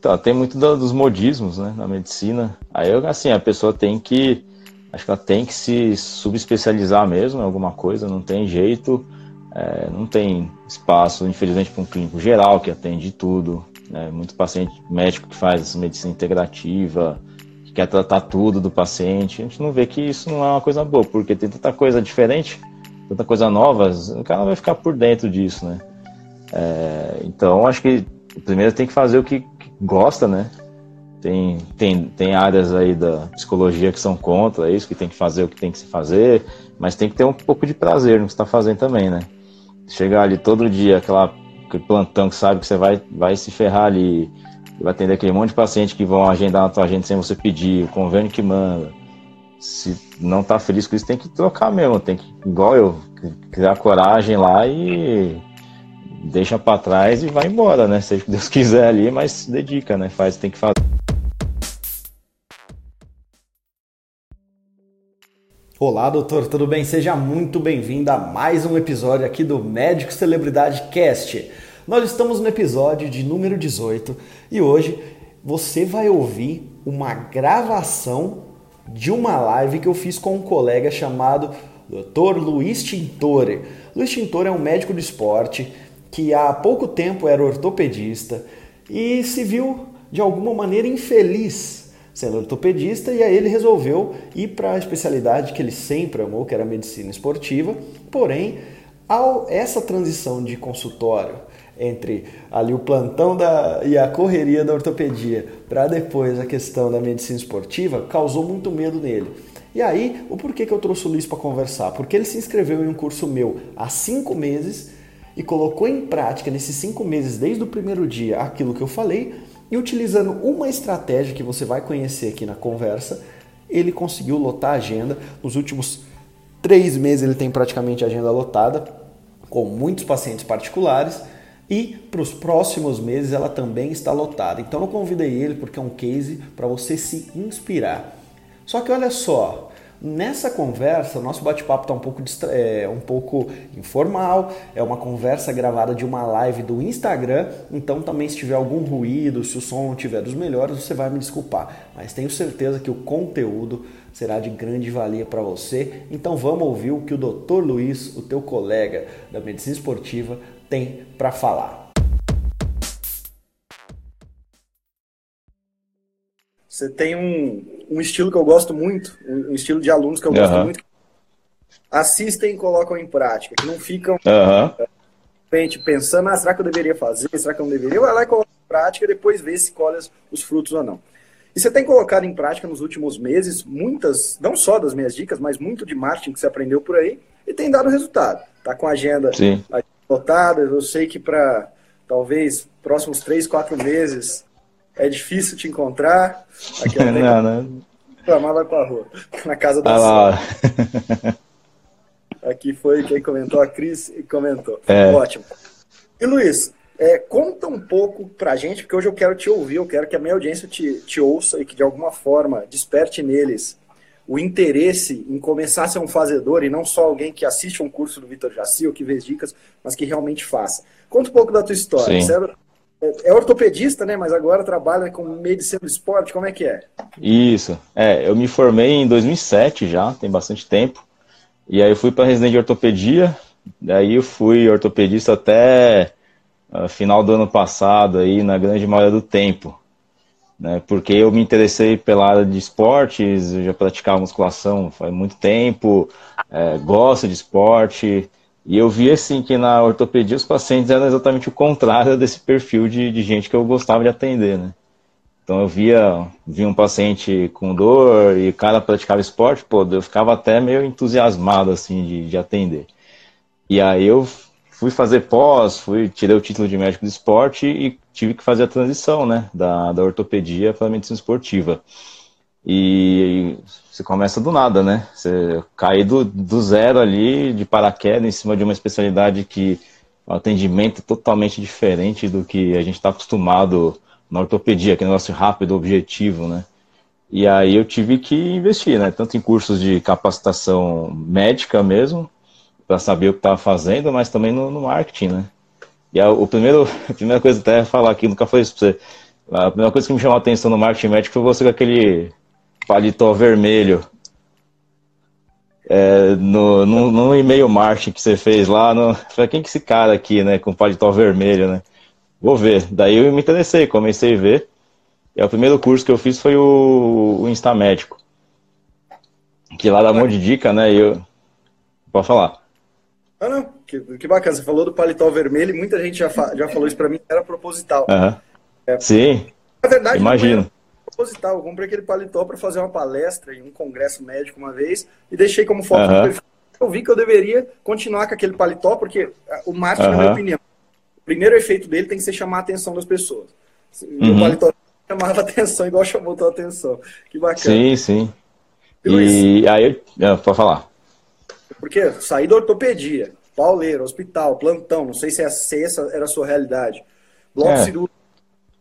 Então, tem muito dos modismos, né, na medicina. Aí, assim, a pessoa tem que, acho que ela tem que se subespecializar mesmo em alguma coisa, não tem jeito, é, não tem espaço, infelizmente, para um clínico geral que atende tudo, né, muito paciente médico que faz medicina integrativa, que quer tratar tudo do paciente. A gente não vê que isso não é uma coisa boa, porque tem tanta coisa diferente, tanta coisa nova, o cara vai ficar por dentro disso, né. É, então, acho que primeiro tem que fazer o que gosta, né? Tem, tem, tem áreas aí da psicologia que são contra isso, que tem que fazer o que tem que se fazer, mas tem que ter um pouco de prazer no que está fazendo também, né? Chegar ali todo dia, aquela, aquele plantão que sabe que você vai, vai se ferrar ali, vai atender aquele monte de paciente que vão agendar na tua agenda sem você pedir, o convênio que manda. Se não tá feliz com isso, tem que trocar mesmo, tem que, igual eu, criar coragem lá e deixa para trás e vai embora, né? Seja o que Deus quiser ali, mas se dedica, né? Faz, tem que fazer. Olá, doutor, tudo bem? Seja muito bem-vindo a mais um episódio aqui do Médico Celebridade Cast. Nós estamos no episódio de número 18 e hoje você vai ouvir uma gravação de uma live que eu fiz com um colega chamado Dr. Luiz Tintore. Luiz Tintore é um médico do esporte, que há pouco tempo era ortopedista e se viu de alguma maneira infeliz sendo ortopedista e aí ele resolveu ir para a especialidade que ele sempre amou, que era a medicina esportiva. Porém, ao essa transição de consultório entre ali o plantão da, e a correria da ortopedia para depois a questão da medicina esportiva causou muito medo nele. E aí, o porquê que eu trouxe o Luiz para conversar? Porque ele se inscreveu em um curso meu há cinco meses e colocou em prática nesses cinco meses, desde o primeiro dia, aquilo que eu falei, e utilizando uma estratégia que você vai conhecer aqui na conversa, ele conseguiu lotar a agenda. Nos últimos três meses ele tem praticamente a agenda lotada, com muitos pacientes particulares, e para os próximos meses ela também está lotada. Então eu convidei ele porque é um case para você se inspirar. Só que olha só, Nessa conversa, nosso bate-papo está um pouco, é, um pouco informal, é uma conversa gravada de uma live do Instagram, então também se tiver algum ruído, se o som não estiver dos melhores, você vai me desculpar. Mas tenho certeza que o conteúdo será de grande valia para você. Então vamos ouvir o que o Dr. Luiz, o teu colega da medicina esportiva, tem para falar. Você tem um, um estilo que eu gosto muito, um estilo de alunos que eu gosto muito. Assistem e colocam em prática, que não ficam uhum. pensando, ah, será que eu deveria fazer, será que eu não deveria? Vai lá e coloca em prática e depois vê se colhe os frutos ou não. E você tem colocado em prática nos últimos meses muitas, não só das minhas dicas, mas muito de marketing que você aprendeu por aí e tem dado resultado. Tá com a agenda lotada, eu sei que para talvez próximos três, quatro meses é difícil te encontrar. Aqui é não, não. Reclamar vai pra rua. Na casa da ah, Aqui foi quem comentou, a Cris comentou. É. Ótimo. E Luiz, é, conta um pouco pra gente, porque hoje eu quero te ouvir, eu quero que a minha audiência te, te ouça e que de alguma forma desperte neles o interesse em começar a ser um fazedor e não só alguém que assiste um curso do Vitor Jaci ou que vê dicas, mas que realmente faça. Conta um pouco da tua história. Você era é ortopedista, né? Mas agora trabalha com medicina do esporte. Como é que é? Isso. É, eu me formei em 2007 já, tem bastante tempo. E aí eu fui para residente de ortopedia. Daí eu fui ortopedista até uh, final do ano passado, aí na grande maioria do tempo. Né, porque eu me interessei pela área de esportes, eu já praticava musculação faz muito tempo, é, gosto de esporte, e eu vi assim que na ortopedia os pacientes eram exatamente o contrário desse perfil de, de gente que eu gostava de atender, né? Então eu via, via um paciente com dor e o cara praticava esporte, pô, eu ficava até meio entusiasmado assim de, de atender. E aí eu fui fazer pós, fui tirei o título de médico de esporte e tive que fazer a transição, né, da, da ortopedia para medicina esportiva. E você começa do nada, né? Você cair do, do zero ali, de paraquedas, em cima de uma especialidade que o atendimento é totalmente diferente do que a gente está acostumado na ortopedia, que é um negócio rápido, objetivo, né? E aí eu tive que investir, né? Tanto em cursos de capacitação médica mesmo, para saber o que estava fazendo, mas também no, no marketing, né? E a, o primeiro, a primeira coisa até é falar aqui, nunca foi isso para você A primeira coisa que me chamou a atenção no marketing médico foi você com aquele paletó vermelho. É, no, no, no, e-mail marketing que você fez lá, no, falei, quem que é esse cara aqui, né, com paletó vermelho, né? Vou ver. Daí eu me interessei, comecei a ver. E o primeiro curso que eu fiz foi o, o Insta Médico. Que lá dá um monte de dica, né? E eu... Pode falar. Ah, não. Que, que bacana. Você falou do paletó vermelho e muita gente já, fa já falou isso para mim, era proposital. Uhum. É, Sim. Na verdade, imagino. Proposital. Eu comprei aquele paletó para fazer uma palestra em um congresso médico uma vez e deixei como foto uhum. perfil. Eu vi que eu deveria continuar com aquele paletó, porque o marketing, uhum. na minha opinião, o primeiro efeito dele tem que ser chamar a atenção das pessoas. Uhum. O paletó chamava atenção, igual chamou tua atenção. Que bacana. Sim, sim. E aí, é, pode falar. Porque saí da ortopedia, pauleiro, hospital, plantão, não sei se essa era a sua realidade. Bloco é. cirúrgico,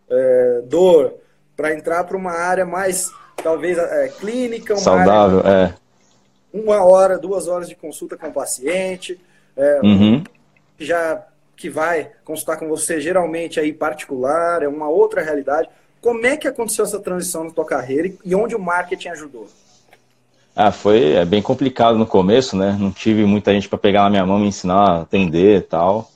é, dor, para entrar para uma área mais, talvez, é, clínica. Uma Saudável, área, é. Uma hora, duas horas de consulta com o paciente. É, uhum. Já que vai consultar com você, geralmente aí particular, é uma outra realidade. Como é que aconteceu essa transição na tua carreira e onde o marketing ajudou? Ah, foi é bem complicado no começo, né? Não tive muita gente para pegar na minha mão, me ensinar a atender e tal.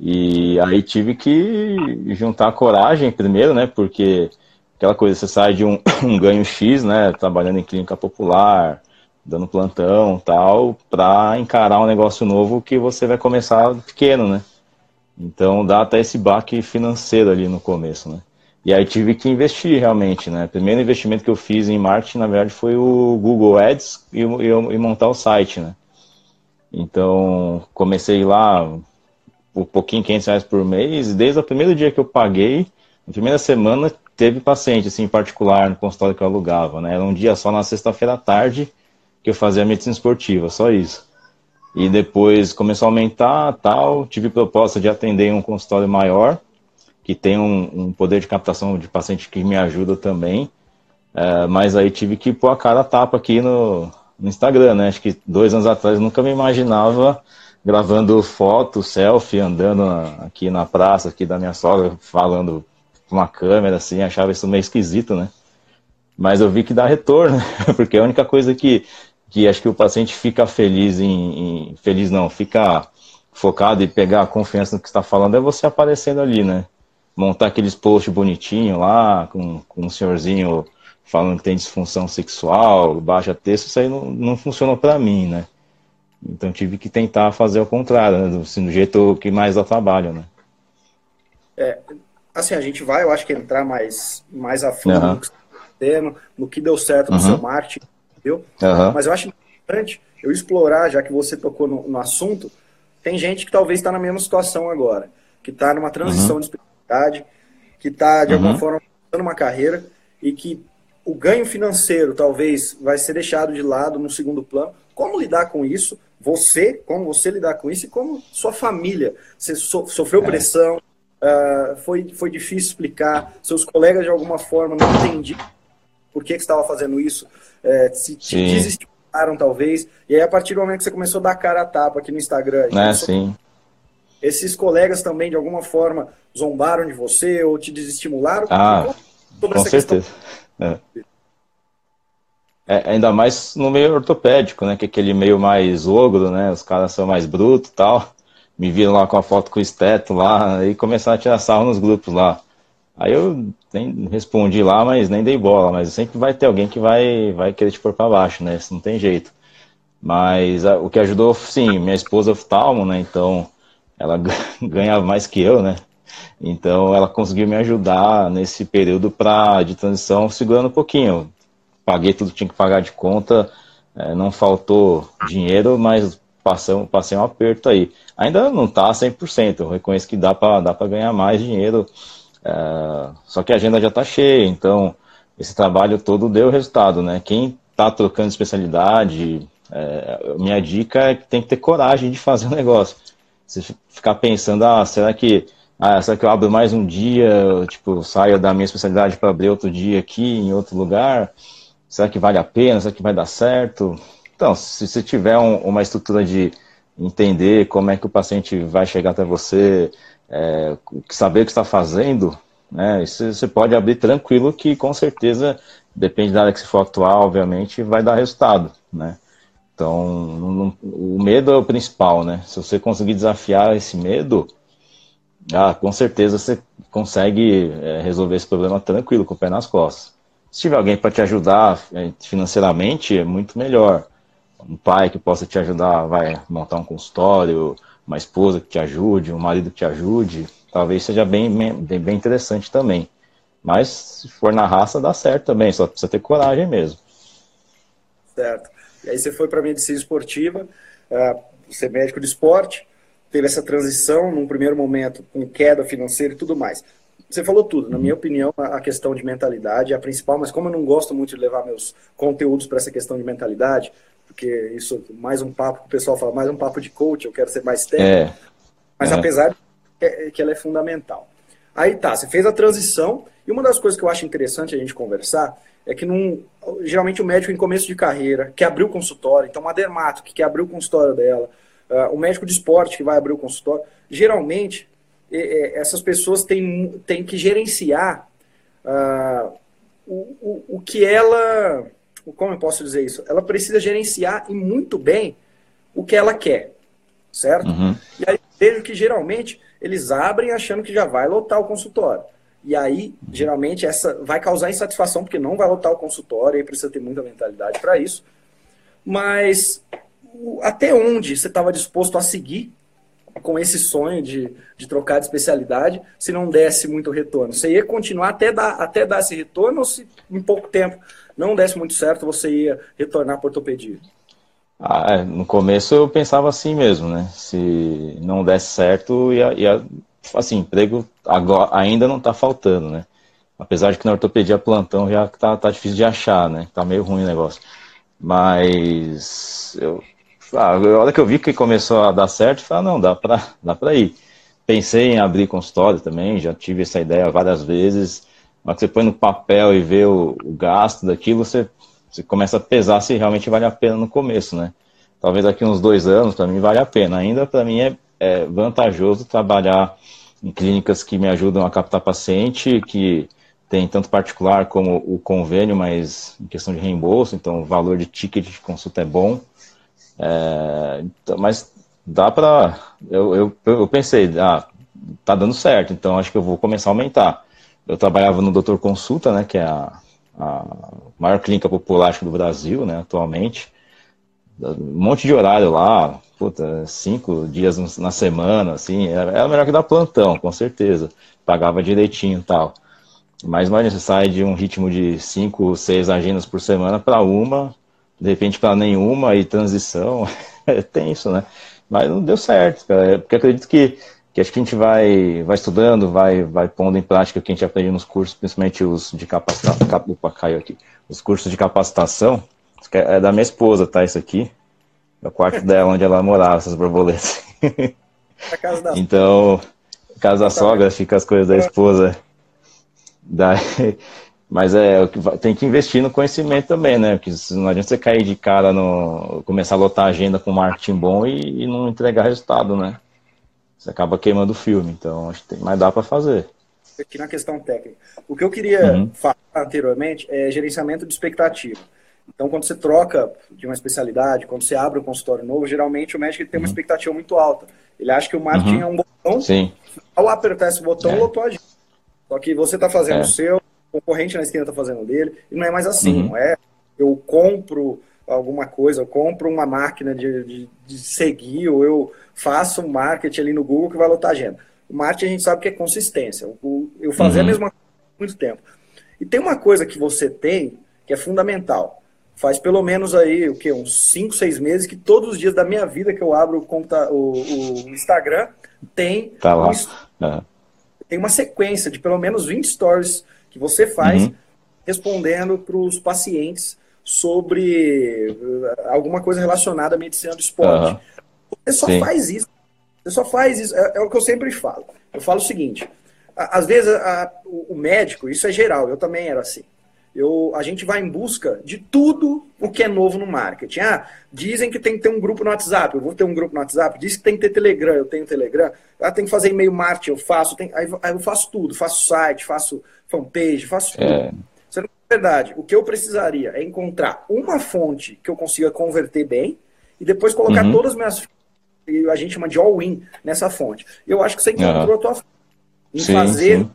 E aí tive que juntar coragem primeiro, né? Porque aquela coisa, você sai de um, um ganho X, né? Trabalhando em clínica popular, dando plantão tal, para encarar um negócio novo que você vai começar pequeno, né? Então dá até esse baque financeiro ali no começo, né? E aí tive que investir realmente, né? O primeiro investimento que eu fiz em marketing, na verdade, foi o Google Ads e, e, e montar o site, né? Então, comecei lá um pouquinho, 500 reais por mês, e desde o primeiro dia que eu paguei, na primeira semana, teve paciente, assim, em particular, no consultório que eu alugava, né? Era um dia só na sexta-feira à tarde que eu fazia medicina esportiva, só isso. E depois começou a aumentar, tal, tive proposta de atender um consultório maior, que tem um, um, poder de captação de paciente que me ajuda também. É, mas aí tive que pôr a cara a tapa aqui no, no Instagram, né? Acho que dois anos atrás nunca me imaginava gravando foto, selfie, andando aqui na praça aqui da minha sogra, falando uma câmera, assim, achava isso meio esquisito, né? Mas eu vi que dá retorno, porque a única coisa que, que acho que o paciente fica feliz em, em feliz não, fica focado e pegar a confiança no que está falando é você aparecendo ali, né? montar aqueles posts bonitinhos lá, com, com um senhorzinho falando que tem disfunção sexual, baixa texto, isso aí não, não funcionou para mim, né? Então tive que tentar fazer o contrário, né? assim, do jeito que mais dá trabalho, né? É, assim, a gente vai, eu acho que entrar mais, mais a fundo uhum. no, que tá no que deu certo no uhum. seu marketing, entendeu? Uhum. Mas eu acho importante eu explorar, já que você tocou no, no assunto, tem gente que talvez está na mesma situação agora, que está numa transição de que está, de alguma forma, dando uma carreira e que o ganho financeiro talvez vai ser deixado de lado no segundo plano. Como lidar com isso? Você, como você lidar com isso e como sua família. Você so, sofreu é. pressão, uh, foi, foi difícil explicar, seus colegas de alguma forma não entendiam por que, que você estava fazendo isso, uh, se te desestimaram talvez, e aí a partir do momento que você começou a dar cara a tapa aqui no Instagram, é, sim. Esses colegas também, de alguma forma, zombaram de você ou te desestimularam? Ah, com certeza. É. É, ainda mais no meio ortopédico, né? Que é aquele meio mais ogro, né? Os caras são mais brutos e tal. Me viram lá com a foto com o esteto lá e começaram a tirar sarro nos grupos lá. Aí eu nem respondi lá, mas nem dei bola. Mas sempre vai ter alguém que vai, vai querer te pôr pra baixo, né? Isso não tem jeito. Mas a, o que ajudou, sim, minha esposa é oftalmo, né? Então ela ganha mais que eu, né? Então ela conseguiu me ajudar nesse período pra, de transição, segurando um pouquinho. Paguei tudo que tinha que pagar de conta, é, não faltou dinheiro, mas passei, passei um aperto aí. Ainda não está 100%, eu reconheço que dá para ganhar mais dinheiro, é, só que a agenda já está cheia, então esse trabalho todo deu resultado, né? Quem está trocando especialidade, é, minha dica é que tem que ter coragem de fazer o negócio você ficar pensando, ah, será que, ah, será que eu abro mais um dia, tipo, saio da minha especialidade para abrir outro dia aqui em outro lugar? Será que vale a pena? Será que vai dar certo? Então, se você tiver um, uma estrutura de entender como é que o paciente vai chegar até você, é, saber o que está fazendo, né? Isso você pode abrir tranquilo que com certeza, depende da área que você for atuar, obviamente, vai dar resultado, né? Então, não, o medo é o principal, né? Se você conseguir desafiar esse medo, ah, com certeza você consegue é, resolver esse problema tranquilo, com o pé nas costas. Se tiver alguém para te ajudar é, financeiramente, é muito melhor. Um pai que possa te ajudar, vai montar um consultório, uma esposa que te ajude, um marido que te ajude, talvez seja bem, bem, bem interessante também. Mas se for na raça, dá certo também, só precisa ter coragem mesmo. Certo. E aí você foi para a medicina esportiva, uh, você é médico de esporte, teve essa transição num primeiro momento com queda financeira e tudo mais. Você falou tudo. Na minha opinião, a questão de mentalidade é a principal, mas como eu não gosto muito de levar meus conteúdos para essa questão de mentalidade, porque isso mais um papo, o pessoal fala, mais um papo de coach, eu quero ser mais técnico. É. Mas é. apesar de que ela é fundamental. Aí tá, você fez a transição, e uma das coisas que eu acho interessante a gente conversar é que num, geralmente o médico em começo de carreira, que abriu o consultório, então uma dermato que quer abrir o consultório dela, uh, o médico de esporte que vai abrir o consultório, geralmente essas pessoas têm, têm que gerenciar uh, o, o, o que ela. Como eu posso dizer isso? Ela precisa gerenciar e muito bem o que ela quer, certo? Uhum. E aí vejo que geralmente eles abrem achando que já vai lotar o consultório. E aí, geralmente, essa vai causar insatisfação, porque não vai lotar o consultório, e precisa ter muita mentalidade para isso. Mas até onde você estava disposto a seguir com esse sonho de, de trocar de especialidade se não desse muito retorno? Você ia continuar até dar, até dar esse retorno ou se em pouco tempo não desse muito certo, você ia retornar para ortopedia? Ah, é, no começo eu pensava assim mesmo, né? Se não desse certo, ia, ia assim, emprego agora, ainda não está faltando, né? Apesar de que na ortopedia plantão já tá, tá difícil de achar, né? Tá meio ruim o negócio. Mas eu ah, a hora que eu vi que começou a dar certo, falei, ah, não, dá pra, dá pra ir. Pensei em abrir consultório também, já tive essa ideia várias vezes, mas você põe no papel e vê o, o gasto daquilo, você, você começa a pesar se realmente vale a pena no começo, né? Talvez daqui uns dois anos, para mim, vale a pena. Ainda para mim é, é vantajoso trabalhar em clínicas que me ajudam a captar paciente, que tem tanto particular como o convênio, mas em questão de reembolso, então o valor de ticket de consulta é bom. É, então, mas dá para. Eu, eu, eu pensei, ah, tá dando certo, então acho que eu vou começar a aumentar. Eu trabalhava no Doutor Consulta, né, que é a, a maior clínica popular do Brasil, né, atualmente. Um monte de horário lá, puta, cinco dias na semana, assim, era, melhor que dar plantão, com certeza. Pagava direitinho e tal. Mas imagina, você sai de um ritmo de cinco, seis agendas por semana para uma, de repente para nenhuma e transição, é tenso, né? Mas não deu certo, cara, é porque acredito que, que acho que a gente vai, vai estudando, vai, vai pondo em prática o que a gente aprende nos cursos, principalmente os de capacitação, opa, caiu aqui, os cursos de capacitação, é da minha esposa, tá, isso aqui, é o quarto dela, onde ela morava, essas borboletas. casa da então, casa da sogra, fica as coisas da esposa. Daí, mas é, tem que investir no conhecimento também, né? Porque não adianta você cair de cara no. começar a lotar a agenda com marketing bom e, e não entregar resultado, né? Você acaba queimando o filme, então acho que tem, mas dá para fazer. Aqui na questão técnica. O que eu queria uhum. falar anteriormente é gerenciamento de expectativa. Então, quando você troca de uma especialidade, quando você abre um consultório novo, geralmente o médico tem uma uhum. expectativa muito alta. Ele acha que o marketing uhum. é um botão. Sim. Ao apertar esse botão, é. lotou a agenda. Só que você está fazendo é. o seu, concorrente na esquina está fazendo dele, e não é mais assim, uhum. não é? Eu compro alguma coisa, eu compro uma máquina de, de, de, seguir, ou eu faço um marketing ali no Google que vai lotar a agenda. O marketing a gente sabe que é consistência. Eu, eu fazer uhum. a mesma coisa há muito tempo. E tem uma coisa que você tem que é fundamental. Faz pelo menos aí, o que, uns 5, 6 meses que todos os dias da minha vida que eu abro o, o, o Instagram, tem, tá. Um, uhum. tem uma sequência de pelo menos 20 stories que você faz uhum. respondendo para os pacientes sobre eh, alguma coisa relacionada à medicina do esporte. Uhum. Você só Sim. faz isso. Você só faz isso. É, é, o que eu sempre falo. Eu falo o seguinte: às vezes a, o médico, isso é geral, eu também era assim. Eu, a gente vai em busca de tudo o que é novo no marketing. Ah, dizem que tem que ter um grupo no WhatsApp, eu vou ter um grupo no WhatsApp. Diz que tem que ter Telegram, eu tenho Telegram. Ah, tem que fazer e-mail marketing, eu faço. Tem, aí, aí, eu faço tudo, faço site, faço fanpage, faço tudo. É. Isso não é verdade. O que eu precisaria é encontrar uma fonte que eu consiga converter bem e depois colocar uhum. todas as minhas a gente chama de all-in nessa fonte. Eu acho que você encontrou uhum. a tua fonte em sim, fazer sim.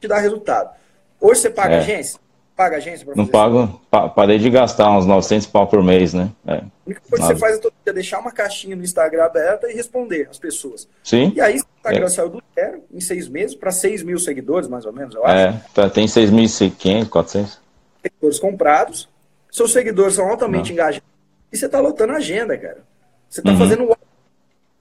te dar resultado. Hoje você paga é. agência? Paga agência para Não pago, pa parei de gastar uns 900 pau por mês, né? É. A única coisa que você faz é todo dia deixar uma caixinha no Instagram aberta e responder as pessoas. Sim. E aí o Instagram é. saiu do zero em seis meses para 6 mil seguidores, mais ou menos, eu acho. É, tá, tem 6.500, 400. Seguidores comprados, seus seguidores são altamente Não. engajados e você está lotando a agenda, cara. Você está uhum. fazendo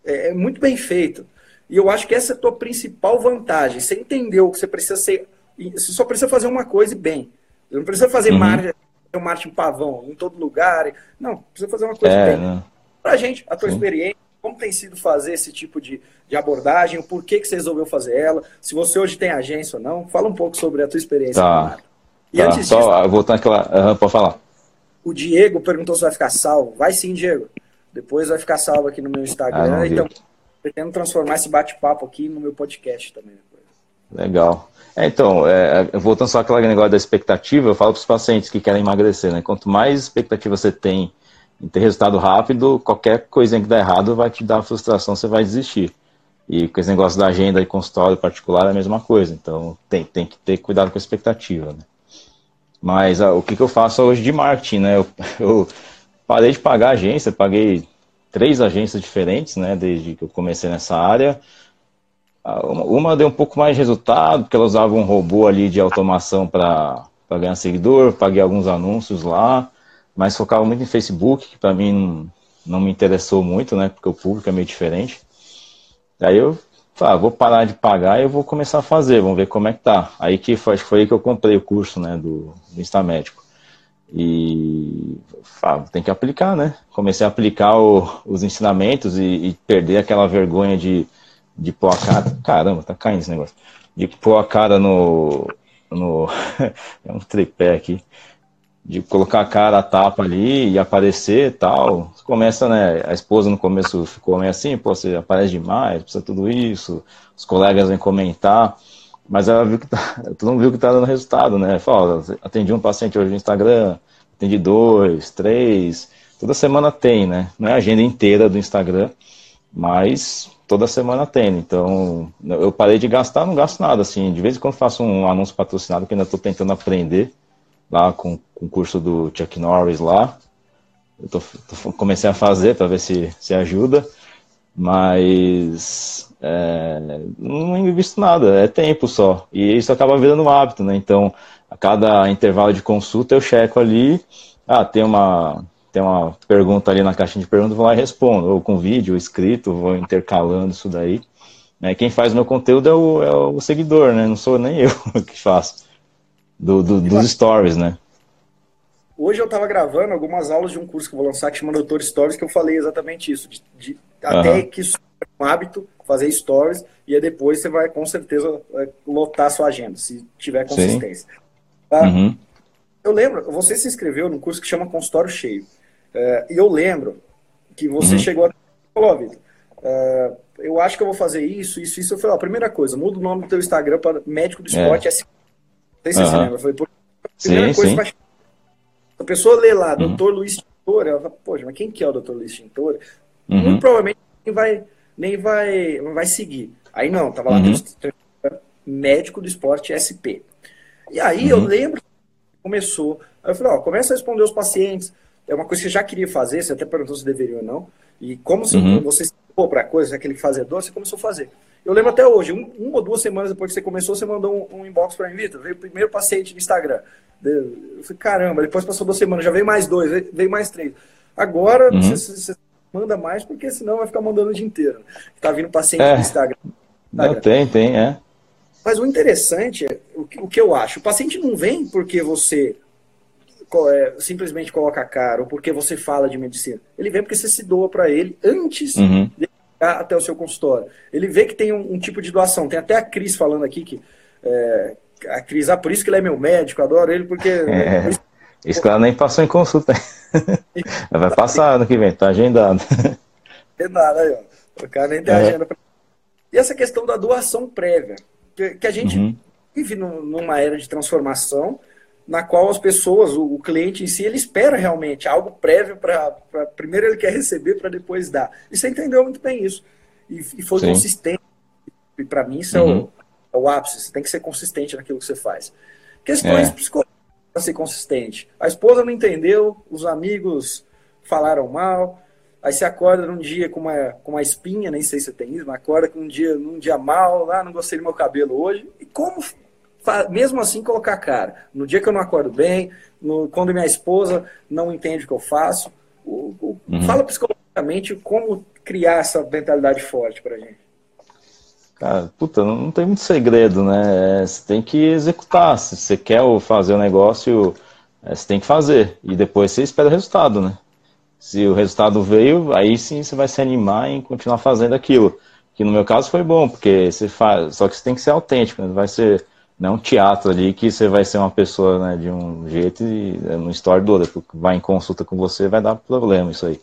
é, é muito bem feito. E eu acho que essa é a tua principal vantagem. Você entendeu que você precisa ser. Você só precisa fazer uma coisa e bem. Você não precisa fazer uhum. marketing, um marketing pavão em todo lugar. Não, precisa fazer uma coisa é, bem. Né? Pra gente, a tua Sim. experiência, como tem sido fazer esse tipo de, de abordagem, o porquê que você resolveu fazer ela, se você hoje tem agência ou não, fala um pouco sobre a tua experiência tá. E tá. antes Só disso, voltar aquela. Uhum, pode falar. O Diego perguntou se vai ficar salvo. Vai sim, Diego. Depois vai ficar salvo aqui no meu Instagram. Ah, então, pretendo transformar esse bate-papo aqui no meu podcast também. Legal. É, então, é, é, voltando só àquele negócio da expectativa, eu falo para os pacientes que querem emagrecer, né? Quanto mais expectativa você tem em ter resultado rápido, qualquer coisinha que der errado vai te dar frustração, você vai desistir. E com esse negócio da agenda e consultório particular é a mesma coisa. Então, tem, tem que ter cuidado com a expectativa, né? Mas o que, que eu faço hoje de marketing, né? Eu, eu parei de pagar agência, paguei três agências diferentes, né? Desde que eu comecei nessa área. Uma deu um pouco mais de resultado, porque ela usava um robô ali de automação para ganhar seguidor, paguei alguns anúncios lá, mas focava muito em Facebook, que para mim não, não me interessou muito, né? Porque o público é meio diferente. Aí eu ah, vou parar de pagar e eu vou começar a fazer, vamos ver como é que tá. Aí que foi, foi aí que eu comprei o curso, né, do, do Instamédico. E ah, tem que aplicar, né? Comecei a aplicar o, os ensinamentos e, e, perder aquela vergonha de, de pôr a cara. Caramba, tá caindo esse negócio. De pôr a cara no. no é um tripé aqui de colocar a cara a tapa ali e aparecer tal. Começa, né? A esposa no começo ficou meio assim, pô, você aparece demais, precisa tudo isso. Os colegas vêm comentar, mas ela viu que tá, todo mundo viu que tá dando resultado, né? Fala, atendi um paciente hoje no Instagram, atendi dois, três, toda semana tem, né? Não é a agenda inteira do Instagram, mas toda semana tem. Então, eu parei de gastar, não gasto nada, assim. De vez em quando faço um anúncio patrocinado que ainda estou tentando aprender lá com, com o curso do Chuck Norris lá. Eu tô, tô comecei a fazer para ver se, se ajuda, mas é, não invisto nada, é tempo só. E isso acaba virando um hábito, né? Então, a cada intervalo de consulta eu checo ali, ah, tem uma, tem uma pergunta ali na caixinha de perguntas, vou lá e respondo, ou com vídeo, ou escrito, vou intercalando isso daí. Né? Quem faz meu conteúdo é o, é o seguidor, né? Não sou nem eu que faço do, do dos stories, né? Hoje eu estava gravando algumas aulas de um curso que eu vou lançar que chama Doutor Stories, que eu falei exatamente isso. De, de até que isso é um hábito, fazer stories, e aí depois você vai com certeza lotar sua agenda, se tiver consistência. Tá? Uhum. Eu lembro, você se inscreveu num curso que chama Consultório Cheio. Uh, e eu lembro que você uhum. chegou a falou, Vitor, uh, eu acho que eu vou fazer isso, isso, isso. Eu falei, ó, primeira coisa, muda o nome do teu Instagram para Médico do Esporte é. sei se uhum. você lembra. Por... a primeira sim, coisa sim. Pra... A pessoa lê lá, uhum. Doutor Luiz Tintor, ela fala, poxa, mas quem que é o Doutor Luiz Tintor? Uhum. Muito provavelmente nem vai, nem vai, vai seguir. Aí não, tava lá uhum. médico do esporte SP. E aí eu uhum. lembro que começou. Aí eu falei, ó, começa a responder os pacientes. É uma coisa que você já queria fazer, você até perguntou se deveria ou não. E como se uhum. você se para a coisa, aquele fazedor, você começou a fazer. Eu lembro até hoje, um, uma ou duas semanas depois que você começou, você mandou um, um inbox para mim, Vitor, veio o primeiro paciente no Instagram. Eu falei, caramba, depois passou duas semanas, já veio mais dois, veio mais três. Agora, uhum. você, você, manda mais, porque senão vai ficar mandando o dia inteiro. Tá vindo paciente é. no Instagram. Não, tem, tem, é. Mas o interessante, é, o que, o que eu acho, o paciente não vem porque você simplesmente coloca a cara ou porque você fala de medicina. Ele vem porque você se doa para ele antes uhum. de até o seu consultório. Ele vê que tem um, um, tipo de doação. Tem até a Cris falando aqui que, é, a Cris, ah, por isso que ele é meu médico, adoro ele, porque. É, isso... isso que ela nem passou em consulta. Vai passar ano que vem, tá agendado. Agendado aí, ó. O cara nem tem é. agenda pra... E essa questão da doação prévia, que, que a gente uhum. vive no, numa era de transformação, na qual as pessoas, o, o, cliente em si, ele espera realmente algo prévio para. Primeiro ele quer receber para depois dar. E você entendeu muito bem isso. E, e foi Sim. consistente. E para mim isso uhum. é, o, uhum. é, o, ápice. Você tem que ser consistente naquilo que você faz. Questões é. psicológicas para ser consistente. A esposa não entendeu, os amigos falaram mal. Aí você acorda num dia com uma, com uma espinha, nem sei se você tem isso, mas acorda com um dia, num dia mal, lá, ah, não gostei do meu cabelo hoje. E como mesmo assim colocar a cara. No dia que eu não acordo bem, no, quando minha esposa não entende o que eu faço, o, o, uhum. fala psicologicamente como criar essa mentalidade forte pra gente. Cara, puta, não, não tem muito segredo, né? É, você tem que executar. Se você quer fazer o negócio, é, você tem que fazer. E depois você espera o resultado, né? Se o resultado veio, aí sim você vai se animar em continuar fazendo aquilo. Que no meu caso foi bom, porque você faz. Só que você tem que ser autêntico, né? Vai ser não é um teatro ali que você vai ser uma pessoa né, de um jeito e é uma história do outro. Vai em consulta com você, vai dar problema isso aí.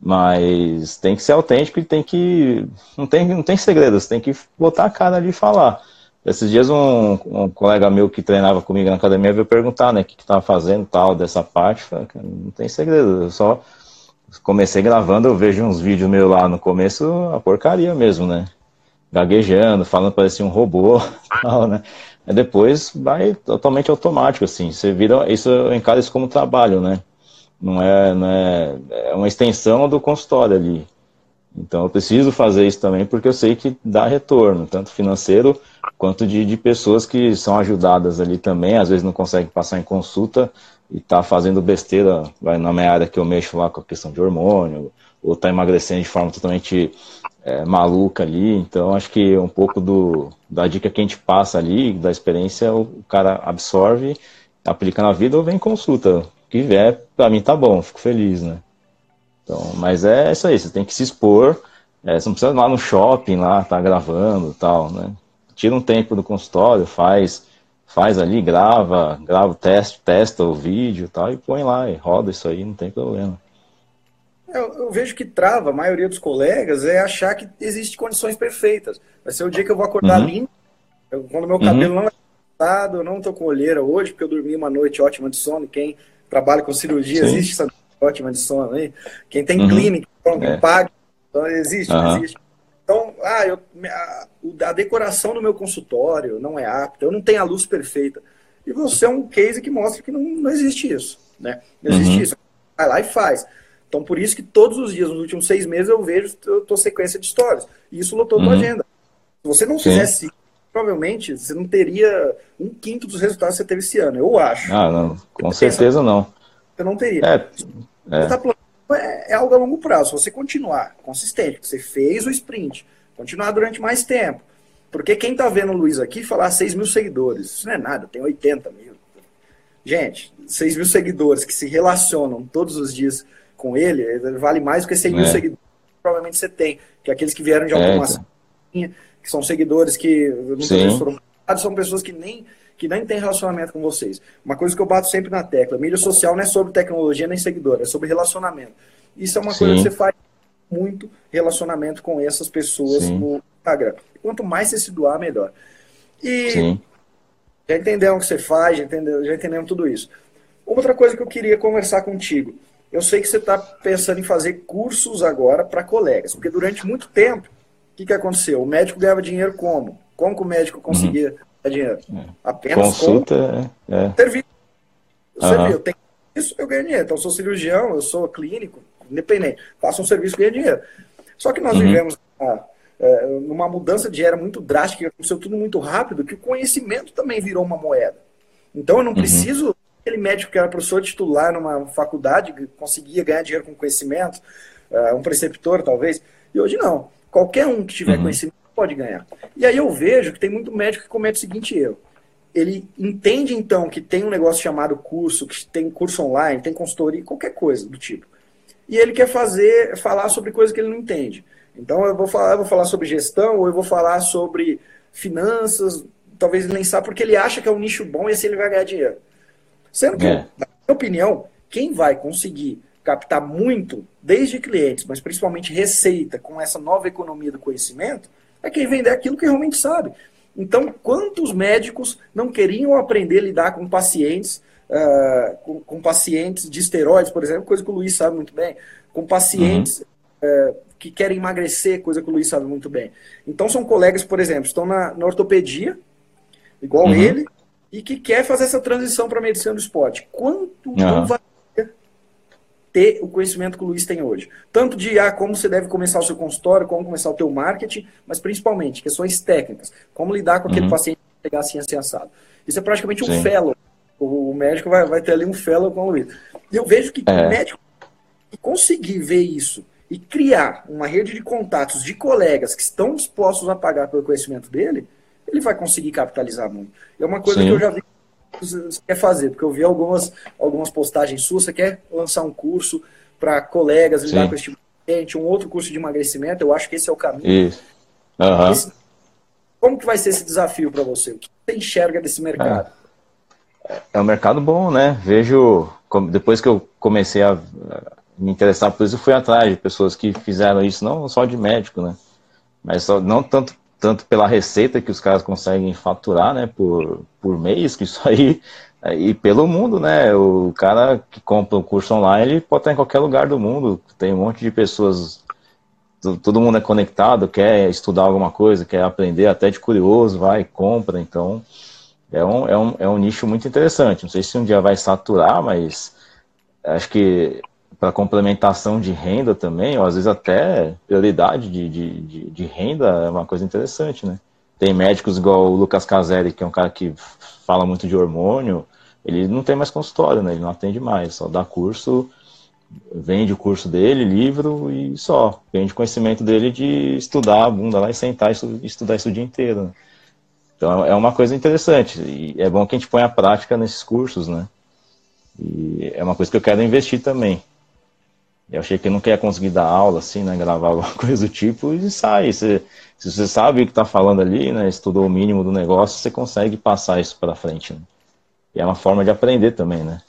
Mas tem que ser autêntico e tem que. Não tem, não tem segredo, você tem que botar a cara ali e falar. Esses dias um, um colega meu que treinava comigo na academia veio perguntar, né, o que estava fazendo tal, dessa parte. Falei, não tem segredo, eu só comecei gravando, eu vejo uns vídeos meus lá no começo, a porcaria mesmo, né? Gaguejando, falando parecia um robô, tal, né? depois vai totalmente automático, assim. Você vira, isso eu encaro isso como trabalho, né? Não é, não é, é uma extensão do consultório ali. Então eu preciso fazer isso também porque eu sei que dá retorno, tanto financeiro quanto de, de pessoas que são ajudadas ali também, às vezes não conseguem passar em consulta e tá fazendo besteira, vai na minha área que eu mexo lá com a questão de hormônio, ou tá emagrecendo de forma totalmente é, maluca ali. Então, acho que um pouco do, da dica que a gente passa ali, da experiência, o, cara absorve, aplica na vida ou vem em consulta. O que vier, para mim tá bom, fico feliz, né? Então, mas é isso aí, você tem que se expor. É, você não precisa ir lá no shopping, lá, tá gravando tal, né? Tira um tempo do consultório, faz, faz ali, grava, grava o teste, testa o vídeo tal, e põe lá, e roda isso aí, não tem problema. Eu, eu, vejo que trava a maioria dos colegas é achar que existem condições perfeitas. Vai ser o dia que eu vou acordar uhum. limpo, eu, quando meu cabelo uhum. não é cortado, eu não tô com olheira hoje, porque eu dormi uma noite ótima de sono. Quem trabalha com cirurgia, Sim. existe essa ótima de sono aí. Quem tem uhum. clínica, então, é. paga, então existe, existe. Então, ah, eu, a, a, decoração do meu consultório não é apta, eu não tenho a luz perfeita. E você é um case que mostra que não, não existe isso, né? Não existe uhum. isso. Vai lá e faz. Então, por isso que todos os dias, nos últimos seis meses, eu vejo a tua sequência de histórias. E isso lotou uhum. tua agenda. Se você não Sim. fizesse provavelmente você não teria um quinto dos resultados que você teve esse ano, eu acho. Ah, não, com você certeza pensa, não. Você não teria. É, é. Tá é, é algo a longo prazo. Se você continuar consistente, você fez o sprint, continuar durante mais tempo. Porque quem tá vendo o Luiz aqui falar 6 mil seguidores, isso não é nada, tem 80 mil. Gente, 6 mil seguidores que se relacionam todos os dias com ele, vale mais do que 100 mil é. seguidores que provavelmente você tem, que é aqueles que vieram de automação, é, que são seguidores que muitas vezes foram são pessoas que nem que nem têm relacionamento com vocês. Uma coisa que eu bato sempre na tecla, mídia social não é sobre tecnologia nem seguidor, é sobre relacionamento. Isso é uma Sim. coisa que você faz muito relacionamento com essas pessoas Sim. no Instagram. Quanto mais você se doar, melhor. E Sim. já entendemos o que você faz, já, entendeu, já entendemos tudo isso. Outra coisa que eu queria conversar contigo. Eu sei que você está pensando em fazer cursos agora para colegas, porque durante muito tempo, o que, que aconteceu? O médico ganhava dinheiro como? Como que o médico conseguia uhum. dinheiro? É. Apenas Consulta, com é. serviço. Uhum. eu tenho isso, eu ganho dinheiro. Então, eu sou cirurgião, eu sou clínico, independente. Faço um serviço ganho dinheiro. Só que nós uhum. vivemos ah, é, numa mudança de era muito drástica, aconteceu tudo muito rápido, que o conhecimento também virou uma moeda. Então, eu não uhum. preciso aquele médico que era professor titular numa faculdade, conseguia ganhar dinheiro com conhecimento, uh, um preceptor talvez, e hoje não. Qualquer um que tiver uhum. conhecimento pode ganhar. E aí eu vejo que tem muito médico que comete o seguinte erro. Ele entende então que tem um negócio chamado curso, que tem curso online, tem consultoria, qualquer coisa do tipo. E ele quer fazer, falar sobre coisa que ele não entende. Então eu vou falar, eu vou falar sobre gestão, ou eu vou falar sobre finanças, talvez nem sabe porque ele acha que é um nicho bom e assim ele vai ganhar dinheiro. Sendo que, é. na minha opinião, quem vai conseguir captar muito, desde clientes, mas principalmente receita, com essa nova economia do conhecimento, é quem vender aquilo que realmente sabe. Então, quantos médicos não queriam aprender a lidar com pacientes, uh, com, com, pacientes de esteroides, por exemplo, coisa que o Luiz sabe muito bem, com pacientes uhum. uh, que querem emagrecer, coisa que o Luiz sabe muito bem. Então, são colegas, por exemplo, estão na, na ortopedia, igual uhum. ele, e que quer fazer essa transição para a medicina do esporte. Quanto uhum. não vai ter o conhecimento que o Luiz tem hoje? Tanto de ah, como você deve começar o seu consultório, como começar o teu marketing, mas principalmente questões técnicas, como lidar com aquele uhum. paciente que pegar assim, assim, assado. Isso é praticamente um Sim. fellow. O, médico vai, vai ter ali um fellow com o Luiz. E eu vejo que é. o médico conseguir ver isso e criar uma rede de contatos de colegas que estão dispostos a pagar pelo conhecimento dele, ele vai conseguir capitalizar muito. É uma coisa Sim. que eu já vi que você quer fazer, porque eu vi algumas, algumas postagens suas, você quer lançar um curso para colegas lidar Sim. com esse tipo de gente, um outro curso de emagrecimento, eu acho que esse é o caminho. Isso. Uhum. Esse, como que vai ser esse desafio para você? O que você enxerga desse mercado? É, é um mercado bom, né? Vejo, depois que eu comecei a me interessar por isso, eu fui atrás de pessoas que fizeram isso, não só de médico, né? Mas não tanto tanto pela receita que os caras conseguem faturar, né, por, por mês, que isso aí, e pelo mundo, né, o cara que compra um curso online, ele pode estar em qualquer lugar do mundo, tem um monte de pessoas, todo mundo é conectado, quer estudar alguma coisa, quer aprender, até de curioso, vai, compra, então é um, é um, é um nicho muito interessante, não sei se um dia vai saturar, mas acho que para complementação de renda também, ou às vezes até prioridade de, de, de, de, renda é uma coisa interessante, né? Tem médicos igual o Lucas Caselli, que é um cara que fala muito de hormônio, ele não tem mais consultório, né? Ele não atende mais, só dá curso, vende o curso dele, livro e só. Vende conhecimento dele de estudar a bunda lá e sentar e estudar isso o dia inteiro. Né? Então é uma coisa interessante. E é bom que a gente ponha a prática nesses cursos, né? E é uma coisa que eu quero investir também. Eu achei que eu não ia conseguir dar aula, assim, né, gravar alguma coisa do tipo, e sai. Você, se você sabe o que está falando ali, né, estudou o mínimo do negócio, você consegue passar isso para frente. Né? E é uma forma de aprender também, né?